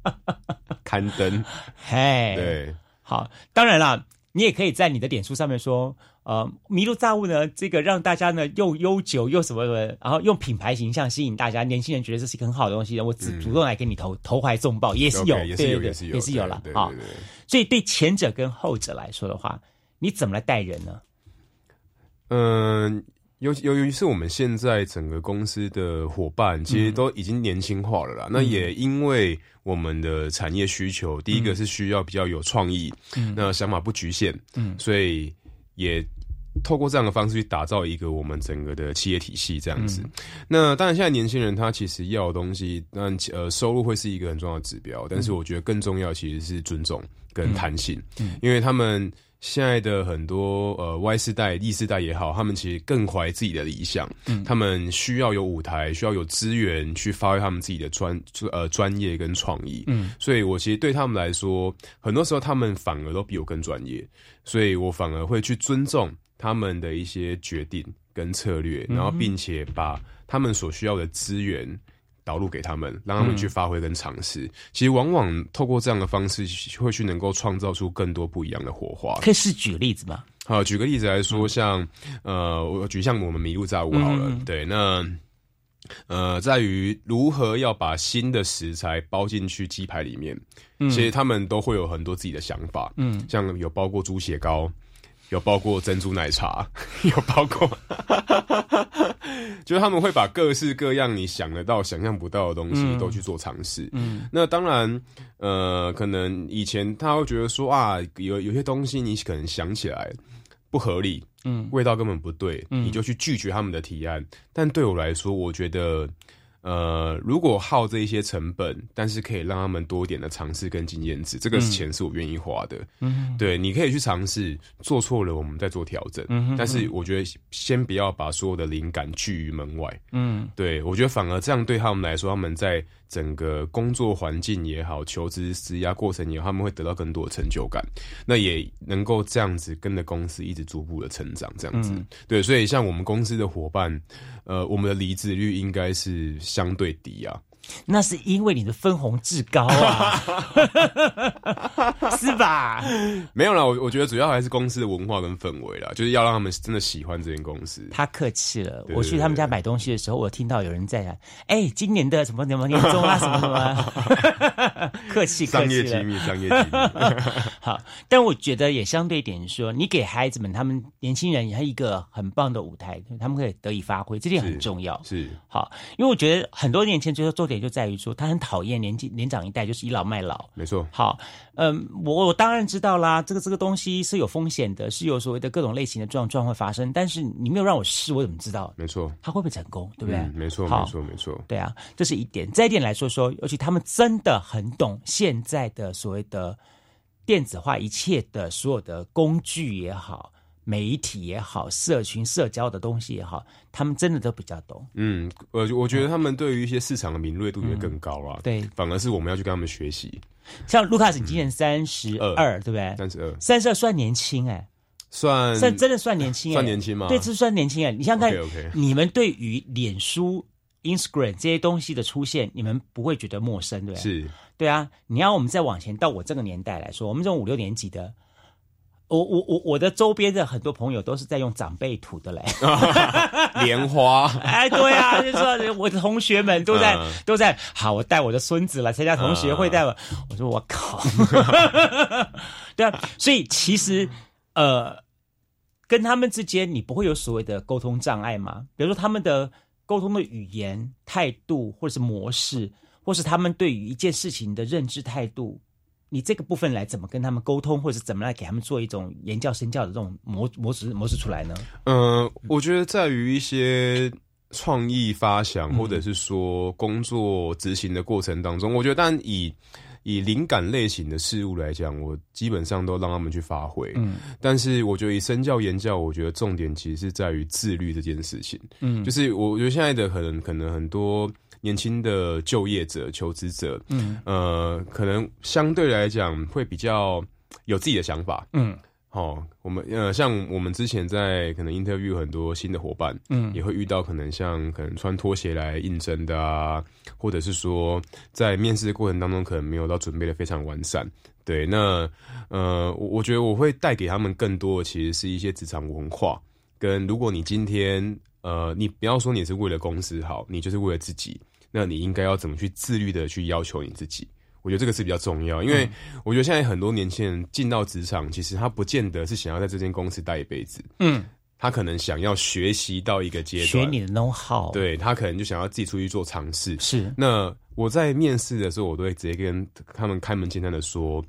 Speaker 2: 刊登，
Speaker 1: 嘿，
Speaker 2: 对，
Speaker 1: 好，当然啦，你也可以在你的脸书上面说，呃，麋鹿炸物呢，这个让大家呢又悠久又什么的，然后用品牌形象吸引大家，年轻人觉得这是一个很好的东西，我主主动来给你投投怀送抱，也是有对
Speaker 2: 也是有
Speaker 1: 了啊。所以对前者跟后者来说的话，你怎么来带人呢？
Speaker 2: 嗯，尤由于是我们现在整个公司的伙伴，其实都已经年轻化了啦。那也因为我们的产业需求，第一个是需要比较有创意，
Speaker 1: 嗯
Speaker 2: 那想法不局限，
Speaker 1: 嗯
Speaker 2: 所以也透过这样的方式去打造一个我们整个的企业体系这样子。那当然，现在年轻人他其实要的东西，那呃收入会是一个很重要的指标，但是我觉得更重要其实是尊重跟弹性，
Speaker 1: 嗯
Speaker 2: 因为他们。现在的很多呃 Y 世代、Z 世代也好，他们其实更怀自己的理想，
Speaker 1: 嗯
Speaker 2: 他们需要有舞台，需要有资源去发挥他们自己的专呃专业跟创意。
Speaker 1: 嗯
Speaker 2: 所以我其实对他们来说，很多时候他们反而都比我更专业，所以我反而会去尊重他们的一些决定跟策略，然后并且把他们所需要的资源。导入给他们，让他们
Speaker 1: 嗯。
Speaker 2: 去发挥跟尝试。其实往往透过这样的方式，会去能够创造出更多不一样的火花。
Speaker 1: 可以是举个例子吗？
Speaker 2: 好，举个例子来说，像呃，我举像我们迷路炸物好了，
Speaker 1: 嗯
Speaker 2: 对，那呃，在于如何要把新的食材包进去鸡排里面，
Speaker 1: 嗯。
Speaker 2: 其实他们都会有很多自己的想法，
Speaker 1: 嗯。
Speaker 2: 像有包括猪血糕，有包括珍珠奶茶，有包括，就是他们会把各式各样你想得到、想象不到的东西
Speaker 1: 嗯
Speaker 2: 都去做尝试。
Speaker 1: 嗯
Speaker 2: 那当然，呃，可能以前他会觉得说啊，有有些东西你可能想起来不合理，
Speaker 1: 嗯
Speaker 2: 味道根本不对，
Speaker 1: 嗯
Speaker 2: 你就去拒绝他们的提案。但对我来说，我觉得，呃，如果耗这一些成本，但是可以让他们多一点的尝试跟经验值，这个
Speaker 1: 嗯
Speaker 2: 钱是我愿意花的。
Speaker 1: 嗯
Speaker 2: 对，你可以去尝试，做错了我们再做调整。
Speaker 1: 嗯哼
Speaker 2: 但是我觉得先不要把所有的灵感拒于门外。
Speaker 1: 嗯
Speaker 2: 对，我觉得反而这样对他们来说，他们在整个工作环境也好，求职施压过程也好，他们会得到更多的成就感。那也能够这样子跟着公司一直逐步的成长，这样子。
Speaker 1: 嗯
Speaker 2: 对，所以像我们公司的伙伴，呃，我们的离职率应该是相对低啊。
Speaker 1: 那是因为你的分红至高啊，是吧？
Speaker 2: 没有啦，我我觉得主要还是公司的文化跟氛围啦，就是要让他们真的喜欢这间公司。
Speaker 1: 他客气了。
Speaker 2: 对
Speaker 1: 我去他们家买东西的时候，我听到有人在讲：“哎，今年的什么什么年终啊，什么什么。”客气，客气。
Speaker 2: 商业机密，商业机密。
Speaker 1: 好，但我觉得也相对一点说，你给孩子们，他们年轻人一个很棒的舞台，他们可以得以发挥，这点很重要。
Speaker 2: 是
Speaker 1: 好，因为我觉得很多年前最后做点就在于说，他很讨厌年纪年长一代就是倚老卖老。
Speaker 2: 没错。
Speaker 1: 好，嗯，我我当然知道啦，这个这个东西是有风险的，是有所谓的各种类型的状状会发生，但是你没有让我试，我怎么知道
Speaker 2: 没错，
Speaker 1: 他会不会成功，对不对？
Speaker 2: 嗯没错，没错，没错。
Speaker 1: 对啊，这是一点。再一点来说说，尤其他们真的很懂现在的所谓的电子化一切的所有的工具也好、媒体也好、社群社交的东西也好，他们真的都比较懂。
Speaker 2: 嗯，我我觉得他们对于一些市场的敏锐度也更高啊。
Speaker 1: 对，
Speaker 2: 反而是我们要去跟他们学习。
Speaker 1: 像卢卡斯，你今年三十二，对不对？
Speaker 2: 三十二，
Speaker 1: 三十二算年轻哎、
Speaker 2: 算
Speaker 1: 算真的算年轻哎、
Speaker 2: 算年轻吗？
Speaker 1: 对，这算年轻哎、你想想看你们对于脸书 Instagram 这些东西的出现，你们不会觉得陌生，对不对？
Speaker 2: 是，
Speaker 1: 对啊。你要我们再往前到我这个年代来说，我们这种五六年级的，我我我我的周边的很多朋友都是在用长辈土的嘞
Speaker 2: 莲花，
Speaker 1: 哎，对啊，就是说我的同学们都在、
Speaker 2: 嗯
Speaker 1: 都在，好，我带我的孙子来参加同学会，带我，我说我靠，对啊，所以其实呃，跟他们之间你不会有所谓的沟通障碍吗？比如说他们的沟通的语言、态度，或者是模式，或是他们对于一件事情的认知态度。你这个部分来怎么跟他们沟通，或者是怎么来给他们做一种言教身教的这种模模式模式出来呢？
Speaker 2: 嗯，我觉得在于一些创意发想，或者是说工作执行的过程当中，我觉得，但以以灵感类型的事物来讲，我基本上都让他们去发挥。
Speaker 1: 嗯，
Speaker 2: 但是我觉得以身教言教，我觉得重点其实是在于自律这件事情。
Speaker 1: 嗯
Speaker 2: 就是我我觉得现在的可能可能很多年轻的就业者、求职者，
Speaker 1: 嗯
Speaker 2: 呃，可能相对来讲会比较有自己的想法。
Speaker 1: 嗯，
Speaker 2: 哦，我们呃，像我们之前在可能 interview 很多新的伙伴，
Speaker 1: 嗯
Speaker 2: 也会遇到可能像可能穿拖鞋来应征的啊，或者是说在面试的过程当中可能没有到准备的非常完善。对，那呃，我我觉得我会带给他们更多的其实是一些职场文化，跟如果你今天呃，你不要说你是为了公司好，你就是为了自己，那你应该要怎么去自律的去要求你自己？我觉得这个是比较重要，因为我觉得现在很多年轻人进到职场，其实他不见得是想要在这间公司待一辈子，
Speaker 1: 嗯，
Speaker 2: 他可能想要学习到一个阶段，
Speaker 1: 学你的 know how，
Speaker 2: 对他可能就想要自己出去做尝试。
Speaker 1: 是
Speaker 2: 那我在面试的时候，我都会直接跟他们开门见山的说，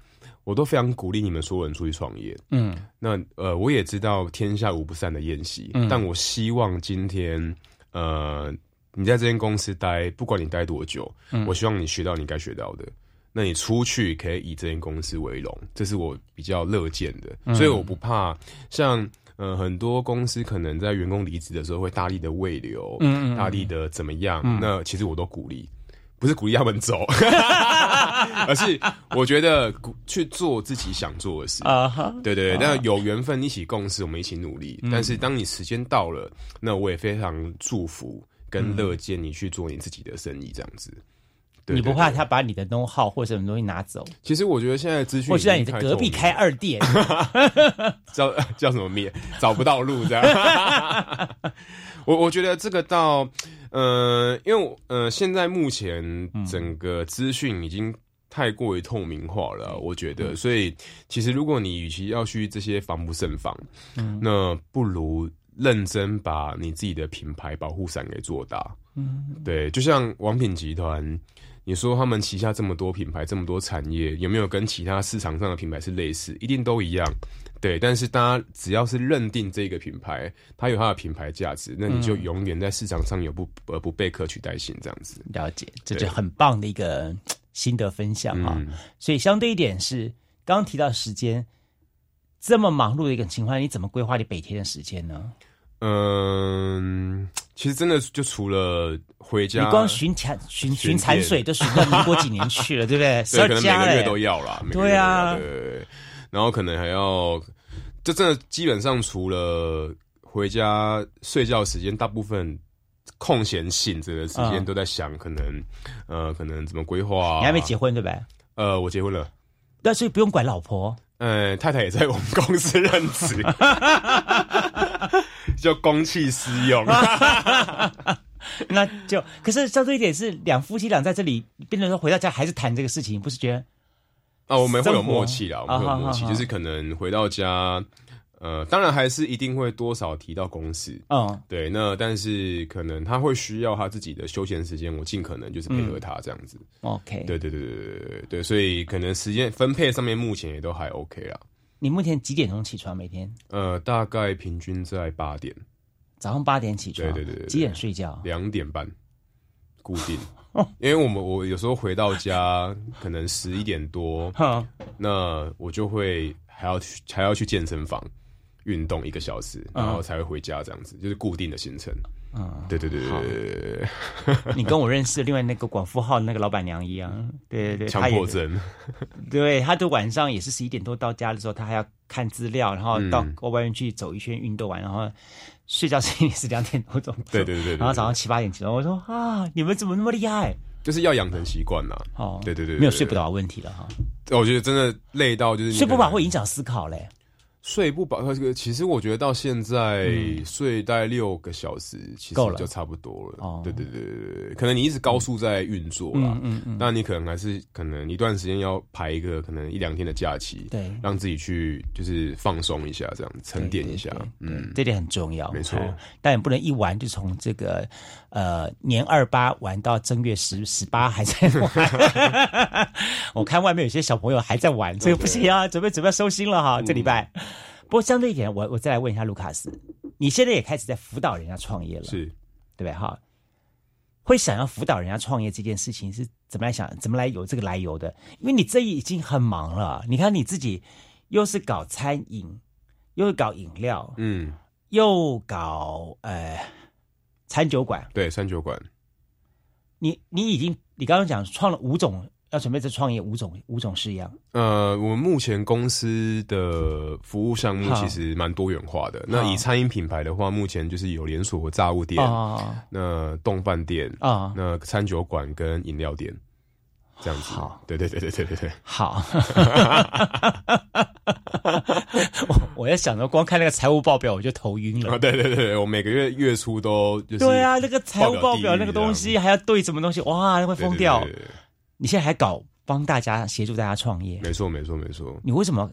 Speaker 2: 我都非常鼓励你们所有人出去创业。
Speaker 1: 嗯，
Speaker 2: 那呃，我也知道天下无不散的宴席，
Speaker 1: 嗯
Speaker 2: 但我希望今天呃，你在这间公司待，不管你待多久，
Speaker 1: 嗯
Speaker 2: 我希望你学到你该学到的。那你出去可以以这间公司为荣，这是我比较乐见的，
Speaker 1: 嗯
Speaker 2: 所以我不怕像。呃，很多公司可能在员工离职的时候会大力的慰留，
Speaker 1: 嗯嗯嗯
Speaker 2: 大力的怎么样？
Speaker 1: 嗯
Speaker 2: 那其实我都鼓励，不是鼓励他们走，而是我觉得鼓去做自己想做的事
Speaker 1: 啊哈
Speaker 2: 对对那有缘分一起共事，我们一起努力。
Speaker 1: 嗯
Speaker 2: 但是当你时间到了，那我也非常祝福跟乐见你去做你自己的生意，这样子。对
Speaker 1: 你不怕他把你的 know how 或者什么东西拿走，
Speaker 2: 其实我觉得现在资讯
Speaker 1: 或是在你的隔壁开二店，
Speaker 2: 叫叫什么面，找不到路这样。我我觉得这个到呃，因为呃，现在目前整个资讯已经太过于透明化了，我觉得，所以其实如果你与其要去这些防不胜防，
Speaker 1: 嗯。
Speaker 2: 那不如认真把你自己的品牌保护伞给做大。
Speaker 1: 嗯
Speaker 2: 对，就像王品集团，你说他们旗下这么多品牌，这么多产业，有没有跟其他市场上的品牌是类似？一定都一样。对，但是大家只要是认定这个品牌，它有它的品牌价值，那你就
Speaker 1: 嗯
Speaker 2: 永远在市场上有不呃不被可取代性这样子。
Speaker 1: 了解，这就很棒的一个心得分享啊、
Speaker 2: 嗯
Speaker 1: 所以相对一点是，刚刚提到时间这么忙碌的一个情况，你怎么规划你每天的时间呢？
Speaker 2: 嗯，其实真的就除了回家，
Speaker 1: 你光寻产寻
Speaker 2: 寻产
Speaker 1: 水都寻到民国几年去了，对不对？十
Speaker 2: 对，
Speaker 1: 二
Speaker 2: 可能每个月都要啦，每个月
Speaker 1: 对啊
Speaker 2: 对然后可能还要，就真的基本上除了回家睡觉时间，大部分空闲性这个时间
Speaker 1: 嗯
Speaker 2: 都在想，可能呃，可能怎么规划、啊。
Speaker 1: 你还没结婚对不对？
Speaker 2: 呃，我结婚了。
Speaker 1: 但，所以不用管老婆。
Speaker 2: 呃，太太也在我们公司任职，就公器私用。
Speaker 1: 那就可是相对一点是两夫妻俩在这里，变成说回到家还是谈这个事情，不是觉得
Speaker 2: 啊，我们会有默契啦，我们会有默契，就是可能回到家，呃，当然还是一定会多少提到公司，
Speaker 1: 嗯，
Speaker 2: 对，那但是可能他会需要他自己的休闲时间，我尽可能就是配合他这样子。
Speaker 1: OK？
Speaker 2: 对对对对对对对，所以可能时间分配上面目前也都还 OK 啦。
Speaker 1: 你目前几点钟起床？每天
Speaker 2: 呃，大概平均在八点，
Speaker 1: 早上八点起床，
Speaker 2: 对对对对，
Speaker 1: 几点睡觉？
Speaker 2: 两点半，固定。因为我们我有时候回到家 可能十一点多
Speaker 1: 哼，
Speaker 2: 那我就会还要去还要去健身房运动一个小时，
Speaker 1: 嗯。
Speaker 2: 然后才会回家，这样子就是固定的行程。
Speaker 1: 嗯，
Speaker 2: 对对对对对
Speaker 1: 你跟我认识另外那个广富号那个老板娘一样，对对对，
Speaker 2: 强迫症，
Speaker 1: 对，他的晚上也是十一点多到家的时候，他还要看资料，然后到
Speaker 2: 嗯
Speaker 1: 外面去走一圈运动完，然后睡觉时间也是两点多钟。
Speaker 2: 对对对
Speaker 1: 然后早上七八点起床，我说啊，你们怎么那么厉害？
Speaker 2: 就是要养成习惯啦。
Speaker 1: 哦，
Speaker 2: 对对对，对
Speaker 1: 没有睡不，着的问题了哈，
Speaker 2: 我觉得真的累到就是
Speaker 1: 睡不饱会影响思考嘞。
Speaker 2: 睡不饱，这个其实我觉得到现在、睡大概六个小时，其实就差不多了。
Speaker 1: 哦。
Speaker 2: 对对对对对，可能你一直高速在运作啦，
Speaker 1: 嗯。嗯嗯
Speaker 2: 但你可能还是可能一段时间要排一个可能一两天的假期，
Speaker 1: 对。
Speaker 2: 让自己去就是放松一下，这样沉淀一下，嗯，
Speaker 1: 这点很重要，
Speaker 2: 没错。
Speaker 1: 哦。但也不能一玩就从这个呃年二八玩到正月十十八还在玩。我看外面有些小朋友还在玩，这个不行啊，准备准备收心了哈，这礼拜。不过相对一点，我我再来问一下卢卡斯，你现在也开始在辅导人家创业了，
Speaker 2: 是
Speaker 1: 对不对哈？会想要辅导人家创业这件事情是怎么来想，怎么来有这个来由的？因为你这已经很忙了，你看你自己又是搞餐饮，又搞饮料，
Speaker 2: 嗯，
Speaker 1: 又搞呃餐酒馆，
Speaker 2: 对，餐酒馆，
Speaker 1: 你你已经你刚刚讲创了五种，要准备再创业五种五种式样，
Speaker 2: 呃，我们目前公司的服务项目其实蛮多元化的。那以餐饮品牌的话，目前就是有连锁炸物店、
Speaker 1: 啊
Speaker 2: 那冻饭店
Speaker 1: 啊
Speaker 2: 那餐酒馆跟饮料店，这样子。
Speaker 1: 好，
Speaker 2: 对对对对对对对。
Speaker 1: 好，我我在想着光看那个财务报表我就头晕了
Speaker 2: 啊，。对对对对，我每个月月初都就是
Speaker 1: 对啊，那个财务报表那个东西还要对什么东西，哇，那会疯掉。
Speaker 2: 对对对对
Speaker 1: 你现在还搞帮大家协助大家创业，
Speaker 2: 没错没错没错。
Speaker 1: 你为什么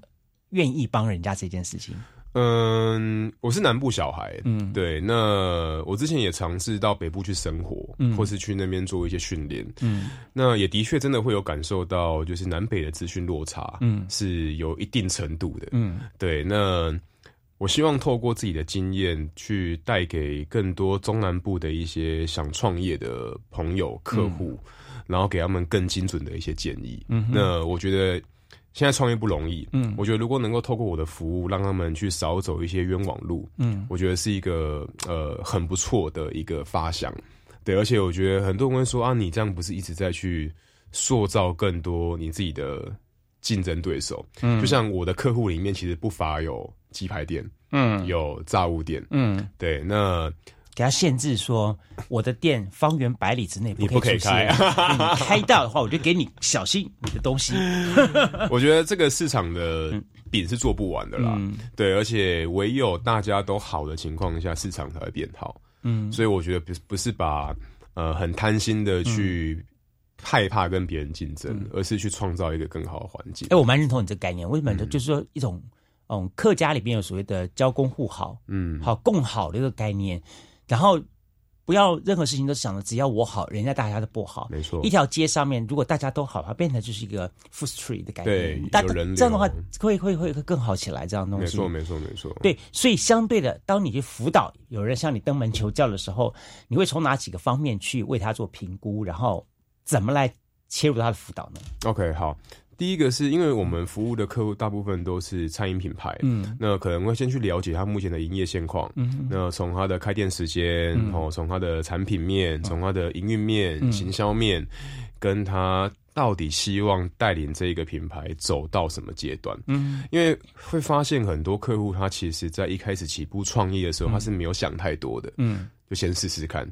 Speaker 1: 愿意帮人家这件事情？
Speaker 2: 嗯，我是南部小孩，
Speaker 1: 嗯
Speaker 2: 对。那我之前也尝试到北部去生活，
Speaker 1: 嗯
Speaker 2: 或是去那边做一些训练，
Speaker 1: 嗯
Speaker 2: 那也的确真的会有感受到，就是南北的资讯落差，
Speaker 1: 嗯
Speaker 2: 是有一定程度的，
Speaker 1: 嗯
Speaker 2: 对。那我希望透过自己的经验，去带给更多中南部的一些想创业的朋友、客户，然后给他们更精准的一些建议。
Speaker 1: 嗯
Speaker 2: 那我觉得现在创业不容易，
Speaker 1: 嗯。
Speaker 2: 我觉得如果能够透过我的服务，让他们去少走一些冤枉路，
Speaker 1: 嗯。
Speaker 2: 我觉得是一个呃很不错的一个发想。对，而且我觉得很多人会说啊，你这样不是一直在去塑造更多你自己的竞争对手？
Speaker 1: 嗯。
Speaker 2: 就像我的客户里面，其实不乏有鸡排店，
Speaker 1: 嗯。
Speaker 2: 有炸物店，
Speaker 1: 嗯，
Speaker 2: 对，那
Speaker 1: 给他限制说，我的店方圆百里之内
Speaker 2: 你不可以开
Speaker 1: 你开到的话，我就给你小心你的东西。
Speaker 2: 我觉得这个市场的饼是做不完的啦。
Speaker 1: 嗯
Speaker 2: 对，而且唯有大家都好的情况下，市场才会变好。
Speaker 1: 嗯
Speaker 2: 所以我觉得不是不是把呃很贪心的去害怕跟别人竞争，而是去创造一个更好的环境
Speaker 1: 哎、。我蛮认同你这个概念。为什么呢？就是说一种嗯，客家里面有所谓的交公互好，
Speaker 2: 嗯，
Speaker 1: 好共好的一个概念，然后不要任何事情都想着只要我好，人家大家都不好。
Speaker 2: 没错
Speaker 1: 一条街上面如果大家都好，它变成就是一个 food street 的概
Speaker 2: 对
Speaker 1: 念。大
Speaker 2: 有人
Speaker 1: 这样的话会会会会更好起来，这样东西。
Speaker 2: 没错，没错，没错。
Speaker 1: 对，所以相对的，当你去辅导有人向你登门求教的时候，你会从哪几个方面去为他做评估，然后怎么来切入他的辅导呢
Speaker 2: ？OK，好。第一个是因为我们服务的客户大部分都是餐饮品牌，
Speaker 1: 嗯。
Speaker 2: 那可能会先去了解他目前的营业现况，
Speaker 1: 嗯。
Speaker 2: 那从他的开店时间，
Speaker 1: 嗯。
Speaker 2: 哦，从他的产品面，从他的营运面、
Speaker 1: 嗯。
Speaker 2: 行销面，跟他到底希望带领这一个品牌走到什么阶段？
Speaker 1: 嗯。
Speaker 2: 因为会发现很多客户他其实在一开始起步创业的时候，他是没有想太多的，
Speaker 1: 嗯。
Speaker 2: 就先试试看。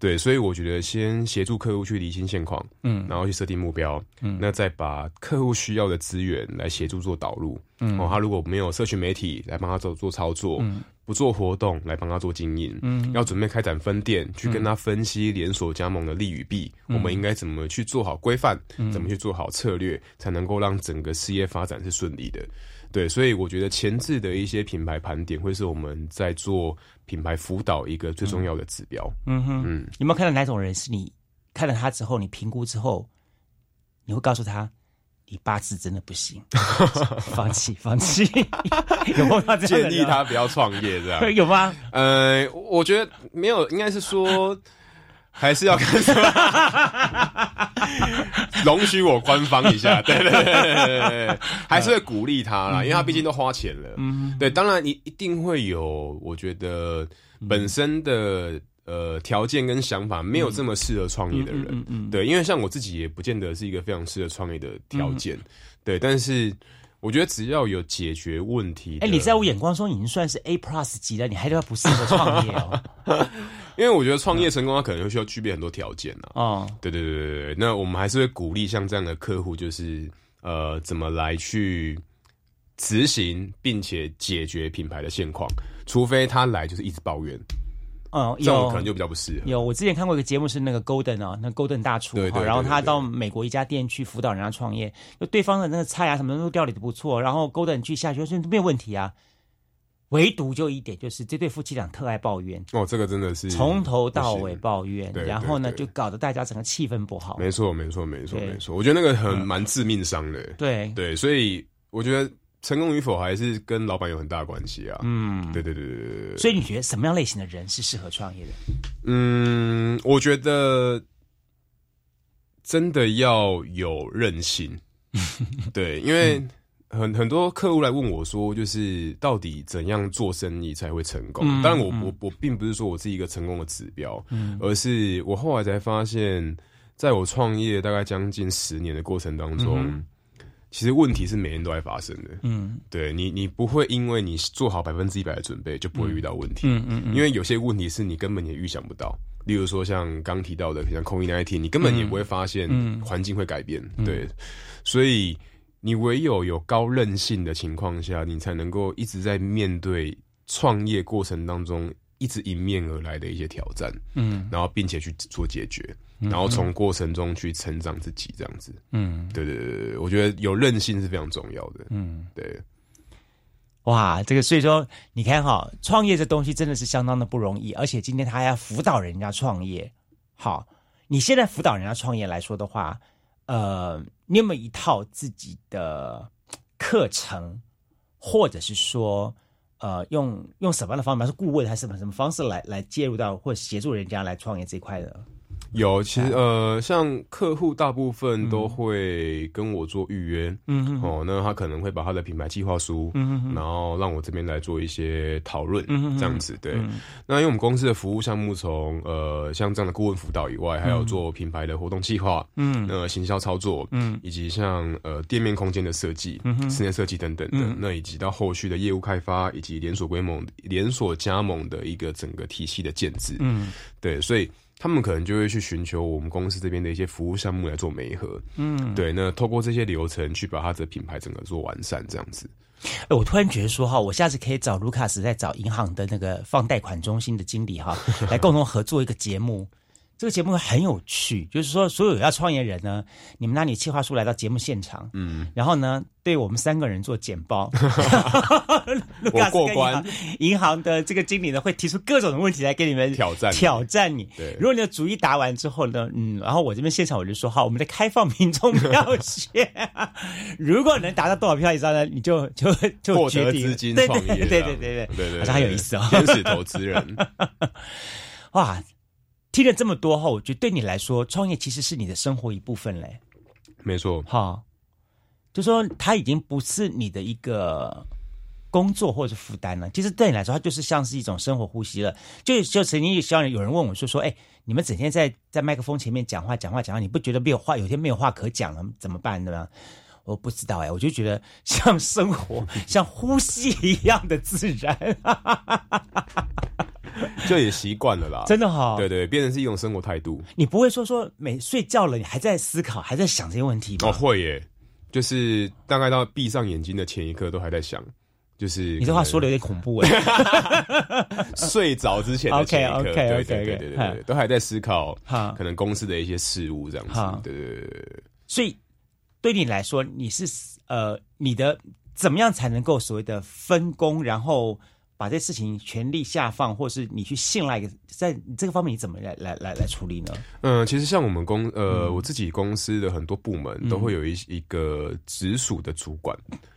Speaker 2: 对，所以我觉得先协助客户去厘清现况，
Speaker 1: 嗯。
Speaker 2: 然后去设定目标，
Speaker 1: 嗯。
Speaker 2: 那再把客户需要的资源来协助做导入。
Speaker 1: 嗯。
Speaker 2: 哦，他如果没有社群媒体来帮他做做操作，
Speaker 1: 嗯。
Speaker 2: 不做活动来帮他做经营，
Speaker 1: 嗯。
Speaker 2: 要准备开展分店，去跟他分析连锁加盟的利与弊，
Speaker 1: 嗯。
Speaker 2: 我们应该怎么去做好规范，
Speaker 1: 嗯。
Speaker 2: 怎么去做好策略，才能够让整个事业发展是顺利的。对，所以我觉得前置的一些品牌盘点会是我们在做品牌辅导一个最重要的指标。
Speaker 1: 嗯哼，
Speaker 2: 嗯，
Speaker 1: 有没有看到哪种人是你看了他之后，你评估之后，你会告诉他，你八字真的不行，放弃，放弃，有没有到这样的
Speaker 2: 建
Speaker 1: 人
Speaker 2: 议他不要创业，这样。
Speaker 1: 有吗？
Speaker 2: 呃，我觉得没有，应该是说还是要看什么，容许我官方一下，对对对对对对，还是会鼓励他啦，因为他毕竟都花钱了，
Speaker 1: 嗯。
Speaker 2: 对，当然你一定会有，我觉得本身的。呃条件跟想法没有这么适合创业的人，
Speaker 1: 嗯嗯嗯嗯
Speaker 2: 对，因为像我自己也不见得是一个非常适合创业的条件，
Speaker 1: 嗯。
Speaker 2: 对，但是我觉得只要有解决问题的，
Speaker 1: 哎，你在我眼光中已经算是 A plus 级了，你还要不适合创业哦？
Speaker 2: 因为我觉得创业成功，它可能会需要具备很多条件啊。
Speaker 1: 哦，
Speaker 2: 对对对对对，那我们还是会鼓励像这样的客户，就是呃，怎么来去执行并且解决品牌的现况，除非他来就是一直抱怨，
Speaker 1: 嗯，有
Speaker 2: 这种可能就比较不适合。
Speaker 1: 有，我之前看过一个节目是那个 Golden 哦，那 Golden 大厨，
Speaker 2: 对
Speaker 1: 然后他到美国一家店去辅导人家创业，就对方的那个菜啊什么都料理的不错，然后 Golden 去下去说没有问题啊，唯独就一点就是这对夫妻俩特爱抱怨，
Speaker 2: 哦，这个真的是
Speaker 1: 从头到尾抱怨，然后呢就搞得大家整个气氛不好。
Speaker 2: 没错，没错，没错，
Speaker 1: 对
Speaker 2: 没错。我觉得那个很蛮致命伤的。
Speaker 1: 对
Speaker 2: 对，所以我觉得成功与否还是跟老板有很大的关系啊。
Speaker 1: 嗯，
Speaker 2: 对对对对对对。
Speaker 1: 所以你觉得什么样类型的人是适合创业的？
Speaker 2: 嗯，我觉得真的要有韧性。对，因为很很多客户来问我说，就是到底怎样做生意才会成功？
Speaker 1: 嗯
Speaker 2: 当然我，
Speaker 1: 嗯。
Speaker 2: 我我并不是说我是一个成功的指标，
Speaker 1: 嗯。
Speaker 2: 而是我后来才发现，在我创业大概将近十年的过程当中。
Speaker 1: 嗯
Speaker 2: 其实问题是每天都在发生的，
Speaker 1: 嗯。
Speaker 2: 对你，你不会因为你做好百分之一百的准备就不会遇到问题，
Speaker 1: 嗯嗯嗯。
Speaker 2: 因为有些问题是你根本也预想不到，例如说像刚提到的，像 COVID 1 9你根本也不会发现
Speaker 1: 嗯。
Speaker 2: 环境会改变，
Speaker 1: 嗯。
Speaker 2: 对，所以你唯有有高韧性的情况下，你才能够一直在面对创业过程当中一直迎面而来的一些挑战，
Speaker 1: 嗯。
Speaker 2: 然后并且去做解决，
Speaker 1: 嗯。
Speaker 2: 然后从过程中去成长自己，这样子，
Speaker 1: 嗯。
Speaker 2: 对对对对，我觉得有韧性是非常重要的，
Speaker 1: 嗯，
Speaker 2: 对。
Speaker 1: 哇，这个所以说你看哈，创业这东西真的是相当的不容易，而且今天他还要辅导人家创业。好，你现在辅导人家创业来说的话，呃，你有没有一套自己的课程，或者是说，呃，用用什么样的方法，是顾问还是什么什么方式来来介入到或协助人家来创业这一块的？
Speaker 2: 有，其实呃，像客户大部分都会跟我做预约，
Speaker 1: 嗯哼
Speaker 2: 哦，那他可能会把他的品牌计划书，
Speaker 1: 嗯
Speaker 2: 然后让我这边来做一些讨论，
Speaker 1: 嗯
Speaker 2: 这样子，对。
Speaker 1: 嗯。
Speaker 2: 那因为我们公司的服务项目从呃像这样的顾问辅导以外，还有做品牌的活动计划，
Speaker 1: 嗯。
Speaker 2: 那行销操作，
Speaker 1: 嗯。
Speaker 2: 以及像呃店面空间的设计
Speaker 1: 嗯、哼。
Speaker 2: 室内设计等等的，
Speaker 1: 嗯。
Speaker 2: 那以及到后续的业务开发以及连锁规模、连锁加盟的一个整个体系的建制，
Speaker 1: 嗯，
Speaker 2: 对，所以他们可能就会去寻求我们公司这边的一些服务项目来做媒合，
Speaker 1: 嗯
Speaker 2: 对，那透过这些流程去把它的品牌整个做完善，这样子。
Speaker 1: 哎，我突然觉得说哈，我下次可以找卢卡斯，在找银行的那个放贷款中心的经理哈，来共同合作一个节目。这个节目很有趣，就是说所有要创业人呢，你们拿你计划书来到节目现场，
Speaker 2: 嗯，
Speaker 1: 然后呢，对我们三个人做简报，
Speaker 2: 我过关，
Speaker 1: 银行的这个经理呢会提出各种的问题来给你们
Speaker 2: 挑战
Speaker 1: 挑战你。
Speaker 2: 对。
Speaker 1: 如果你的主意答完之后呢，嗯，然后我这边现场我就说好，我们的开放民众票选，如果能达到多少票以上呢，你就就就
Speaker 2: 获
Speaker 1: 决定。
Speaker 2: 得资金
Speaker 1: 对
Speaker 2: 创业
Speaker 1: 对对对对对
Speaker 2: 对。对，
Speaker 1: 好像很有意思哦。
Speaker 2: 天使投资人，
Speaker 1: 哇，听了这么多后，我觉得对你来说，创业其实是你的生活一部分嘞。
Speaker 2: 没错，
Speaker 1: 哈，就说它已经不是你的一个工作或者是负担了，其实对你来说，它就是像是一种生活呼吸了。就就曾经像有人问我说说，哎，你们整天在在麦克风前面讲话讲话讲话，你不觉得没有话，有一天没有话可讲了怎么办呢？我不知道哎、我就觉得像生活 像呼吸一样的自然，
Speaker 2: 就也习惯了啦，
Speaker 1: 真的哈、
Speaker 2: 对对，变成是一种生活态度。
Speaker 1: 你不会说说每睡觉了，你还在思考，还在想这些问题吗？
Speaker 2: 哦，会耶，就是大概到闭上眼睛的前一刻都还在想，就是
Speaker 1: 你这话说的有点恐怖哎。
Speaker 2: 睡着之前的前一刻
Speaker 1: OK，OK，
Speaker 2: 对
Speaker 1: OK，
Speaker 2: 对对对对
Speaker 1: 哈
Speaker 2: 对，都还在思考
Speaker 1: 哈
Speaker 2: 可能公司的一些事务这样子，对对对。
Speaker 1: 所以对你来说，你是呃，你的怎么样才能够所谓的分工，然后把这事情权力下放，或是你去信赖在这个方面你怎么来来来来处理呢？
Speaker 2: 嗯，其实像我们公呃，
Speaker 1: 嗯
Speaker 2: 我自己公司的很多部门都会有一一个直属的主管，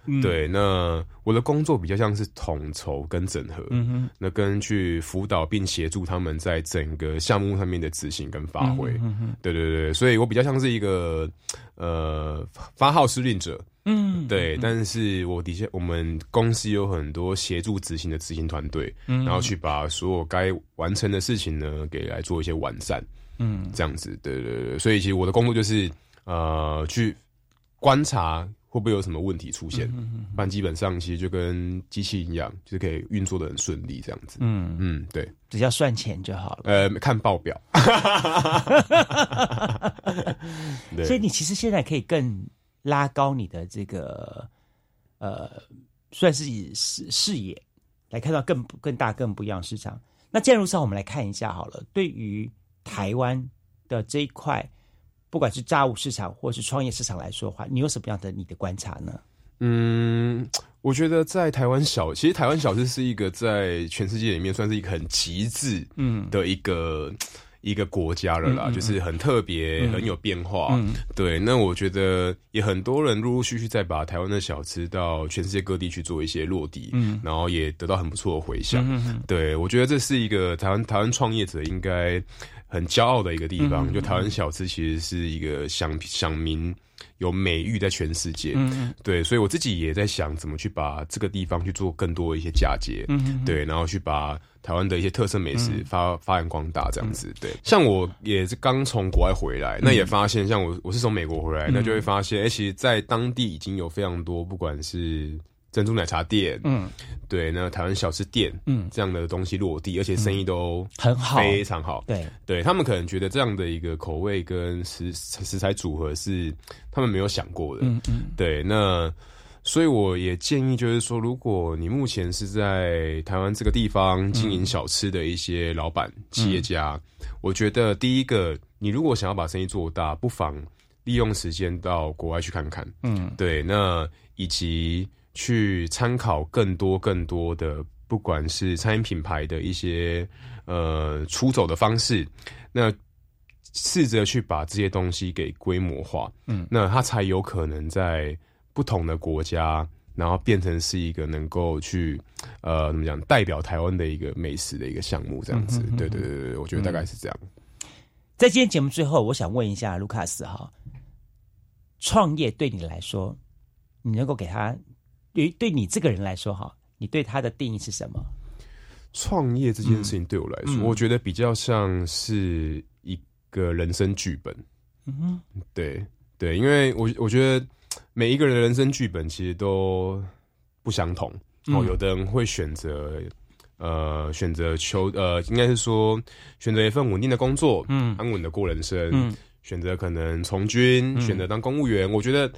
Speaker 1: 嗯
Speaker 2: 对。那我的工作比较像是统筹跟整合，
Speaker 1: 嗯哼
Speaker 2: 那跟去辅导并协助他们在整个项目上面的执行跟发挥，
Speaker 1: 嗯哼嗯哼
Speaker 2: 对对对，所以我比较像是一个呃发号施令者，
Speaker 1: 嗯，
Speaker 2: 对，但是我底下我们公司有很多协助执行的执行团队，
Speaker 1: 嗯。
Speaker 2: 然后去把所有该完成的事情呢，给来做一些完善，
Speaker 1: 嗯。
Speaker 2: 这样子，对对对，所以其实我的工作就是呃去观察会不会有什么问题出现，
Speaker 1: 嗯
Speaker 2: 不然基本上其实就跟机器一样，就是可以运作的很顺利这样子，
Speaker 1: 嗯。
Speaker 2: 嗯，对，
Speaker 1: 只要算钱就好了。
Speaker 2: 呃，看报表，对。
Speaker 1: 所以你其实现在可以更拉高你的这个呃，算是以视视野来看到更更大、更不一样的市场。那建筑上，我们来看一下好了。对于台湾的这一块，不管是债务市场或是创业市场来说的话，你有什么样的你的观察呢？
Speaker 2: 嗯，我觉得在台湾小，其实台湾小吃是一个在全世界里面算是一个很极致
Speaker 1: 嗯
Speaker 2: 的一个、一个国家了啦，
Speaker 1: 嗯嗯嗯
Speaker 2: 就是很特别、
Speaker 1: 嗯
Speaker 2: 很有变化。
Speaker 1: 嗯
Speaker 2: 对，那我觉得也很多人陆陆续续在把台湾的小吃到全世界各地去做一些落地，
Speaker 1: 嗯
Speaker 2: 然后也得到很不错的回响。对我觉得这是一个台湾台湾创业者应该很骄傲的一个地方，就台湾小吃其实是一个享享民。有美誉在全世界，
Speaker 1: 嗯嗯。
Speaker 2: 对，所以我自己也在想怎么去把这个地方去做更多的一些嫁接，
Speaker 1: 嗯
Speaker 2: 对，然后去把台湾的一些特色美食
Speaker 1: 嗯。
Speaker 2: 发、发扬光大，这样子。对，像我也是刚从国外回来，那也发现，像我我是从美国回来，
Speaker 1: 嗯
Speaker 2: 那就会发现，哎、其实，在当地已经有非常多，不管是珍珠奶茶店，
Speaker 1: 嗯，
Speaker 2: 对，那台湾小吃店，
Speaker 1: 嗯。
Speaker 2: 这样的东西落地，而且生意都
Speaker 1: 很好
Speaker 2: 非常好。
Speaker 1: 对，
Speaker 2: 对他们可能觉得这样的一个口味跟食食材组合是他们没有想过的。
Speaker 1: 嗯嗯。
Speaker 2: 对，那所以我也建议，就是说，如果你目前是在台湾这个地方经营小吃的一些老板、企业家，我觉得第一个，你如果想要把生意做大，不妨利用时间到国外去看看。
Speaker 1: 嗯。
Speaker 2: 对，那以及去参考更多更多的，不管是餐饮品牌的一些呃出走的方式，那试着去把这些东西给规模化，
Speaker 1: 嗯
Speaker 2: 那它才有可能在不同的国家，然后变成是一个能够去呃怎么讲代表台湾的一个美食的一个项目，这样子。对对对对，我觉得大概是这样。
Speaker 1: 在今天节目最后，我想问一下卢卡斯哈，创业对你来说，你能够给他对对你这个人来说哈，你对他的定义是什么？
Speaker 2: 创业这件事情对我来说，
Speaker 1: 嗯
Speaker 2: 我觉得比较像是一个人生剧本。
Speaker 1: 嗯哼，
Speaker 2: 对对，因为我我觉得每一个人的人生剧本其实都不相同。哦，
Speaker 1: 嗯
Speaker 2: 有的人会选择呃选择求呃，应该是说选择一份稳定的工作，
Speaker 1: 嗯
Speaker 2: 安稳的过人生，
Speaker 1: 嗯
Speaker 2: 选择可能从军，
Speaker 1: 嗯
Speaker 2: 选择当公务员。我觉得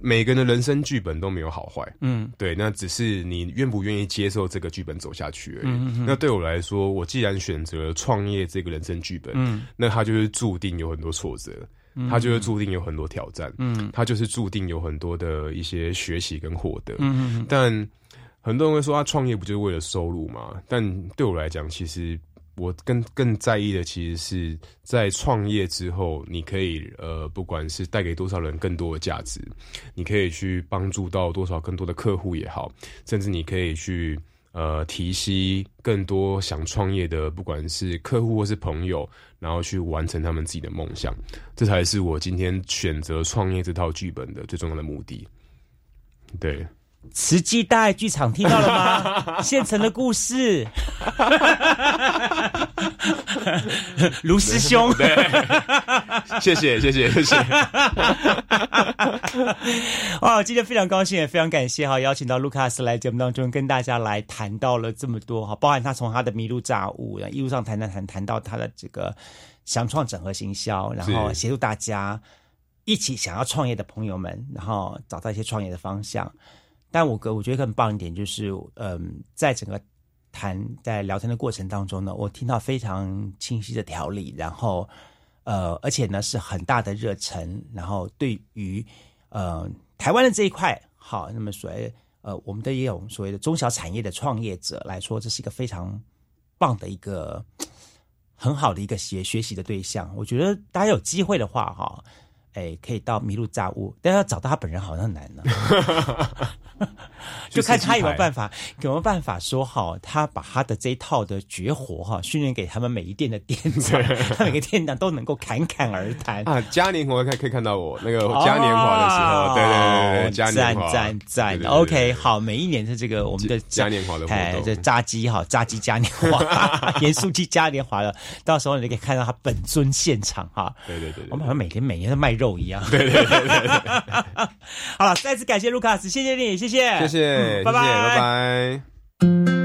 Speaker 2: 每个人的人生剧本都没有好坏。
Speaker 1: 嗯
Speaker 2: 对，那只是你愿不愿意接受这个剧本走下去而已。
Speaker 1: 嗯嗯嗯
Speaker 2: 那对我来说，我既然选择了创业这个人生剧本，
Speaker 1: 嗯
Speaker 2: 那它就是注定有很多挫折，
Speaker 1: 嗯
Speaker 2: 它就是注定有很多挑战，
Speaker 1: 嗯
Speaker 2: 它就是注定有很多的一些学习跟获得。
Speaker 1: 嗯
Speaker 2: 但很多人会说，他创业不就是为了收入吗？但对我来讲，其实我更更在意的，其实是在创业之后，你可以呃，不管是带给多少人更多的价值，你可以去帮助到多少更多的客户也好，甚至你可以去呃提携更多想创业的，不管是客户或是朋友，然后去完成他们自己的梦想，这才是我今天选择创业这套剧本的最重要的目的。对。
Speaker 1: 慈济大爱剧场听到了吗？现成的故事，卢师兄，
Speaker 2: 对，谢谢谢谢谢谢。
Speaker 1: 哦，今天非常高兴，也非常感谢哈，邀请到卢卡斯来节目当中跟大家来谈到了这么多哈，包含他从他的迷路炸物，然后一路上谈谈谈谈到他的这个想创整合行销，然后
Speaker 2: 是
Speaker 1: 协助大家一起想要创业的朋友们，然后找到一些创业的方向。但我个我觉得更棒一点就是，嗯，在整个谈在聊天的过程当中呢，我听到非常清晰的条理，然后呃，而且呢是很大的热忱，然后对于呃台湾的这一块，好，那么所谓呃我们的也有所谓的中小产业的创业者来说，这是一个非常棒的一个很好的一个学学习的对象。我觉得大家有机会的话，哈，哎，可以到麋鹿炸物，但要找到他本人好像难呢、就看他有没有办
Speaker 2: 法。
Speaker 1: 有没有办法说好，他把他的这一套的绝活哈，训练给他们每一店的店长，他每个店长都能够侃侃而谈。
Speaker 2: 啊，嘉年华可以可以看到我那个嘉年华的时候，对对对对，嘉年华，
Speaker 1: 赞赞赞，OK，好，每一年的这个我们的
Speaker 2: 嘉年华的活
Speaker 1: 哎，
Speaker 2: 动
Speaker 1: 这炸鸡哈，炸鸡嘉年华，盐酥鸡嘉年华了，到时候你就可以看到他本尊现场哈。
Speaker 2: 对对对
Speaker 1: 我们好像每天每年都卖肉一样。
Speaker 2: 对对对对对。
Speaker 1: 好了，再次感谢卢卡斯，谢谢你，谢谢，
Speaker 2: 谢谢，谢谢，拜拜，拜拜。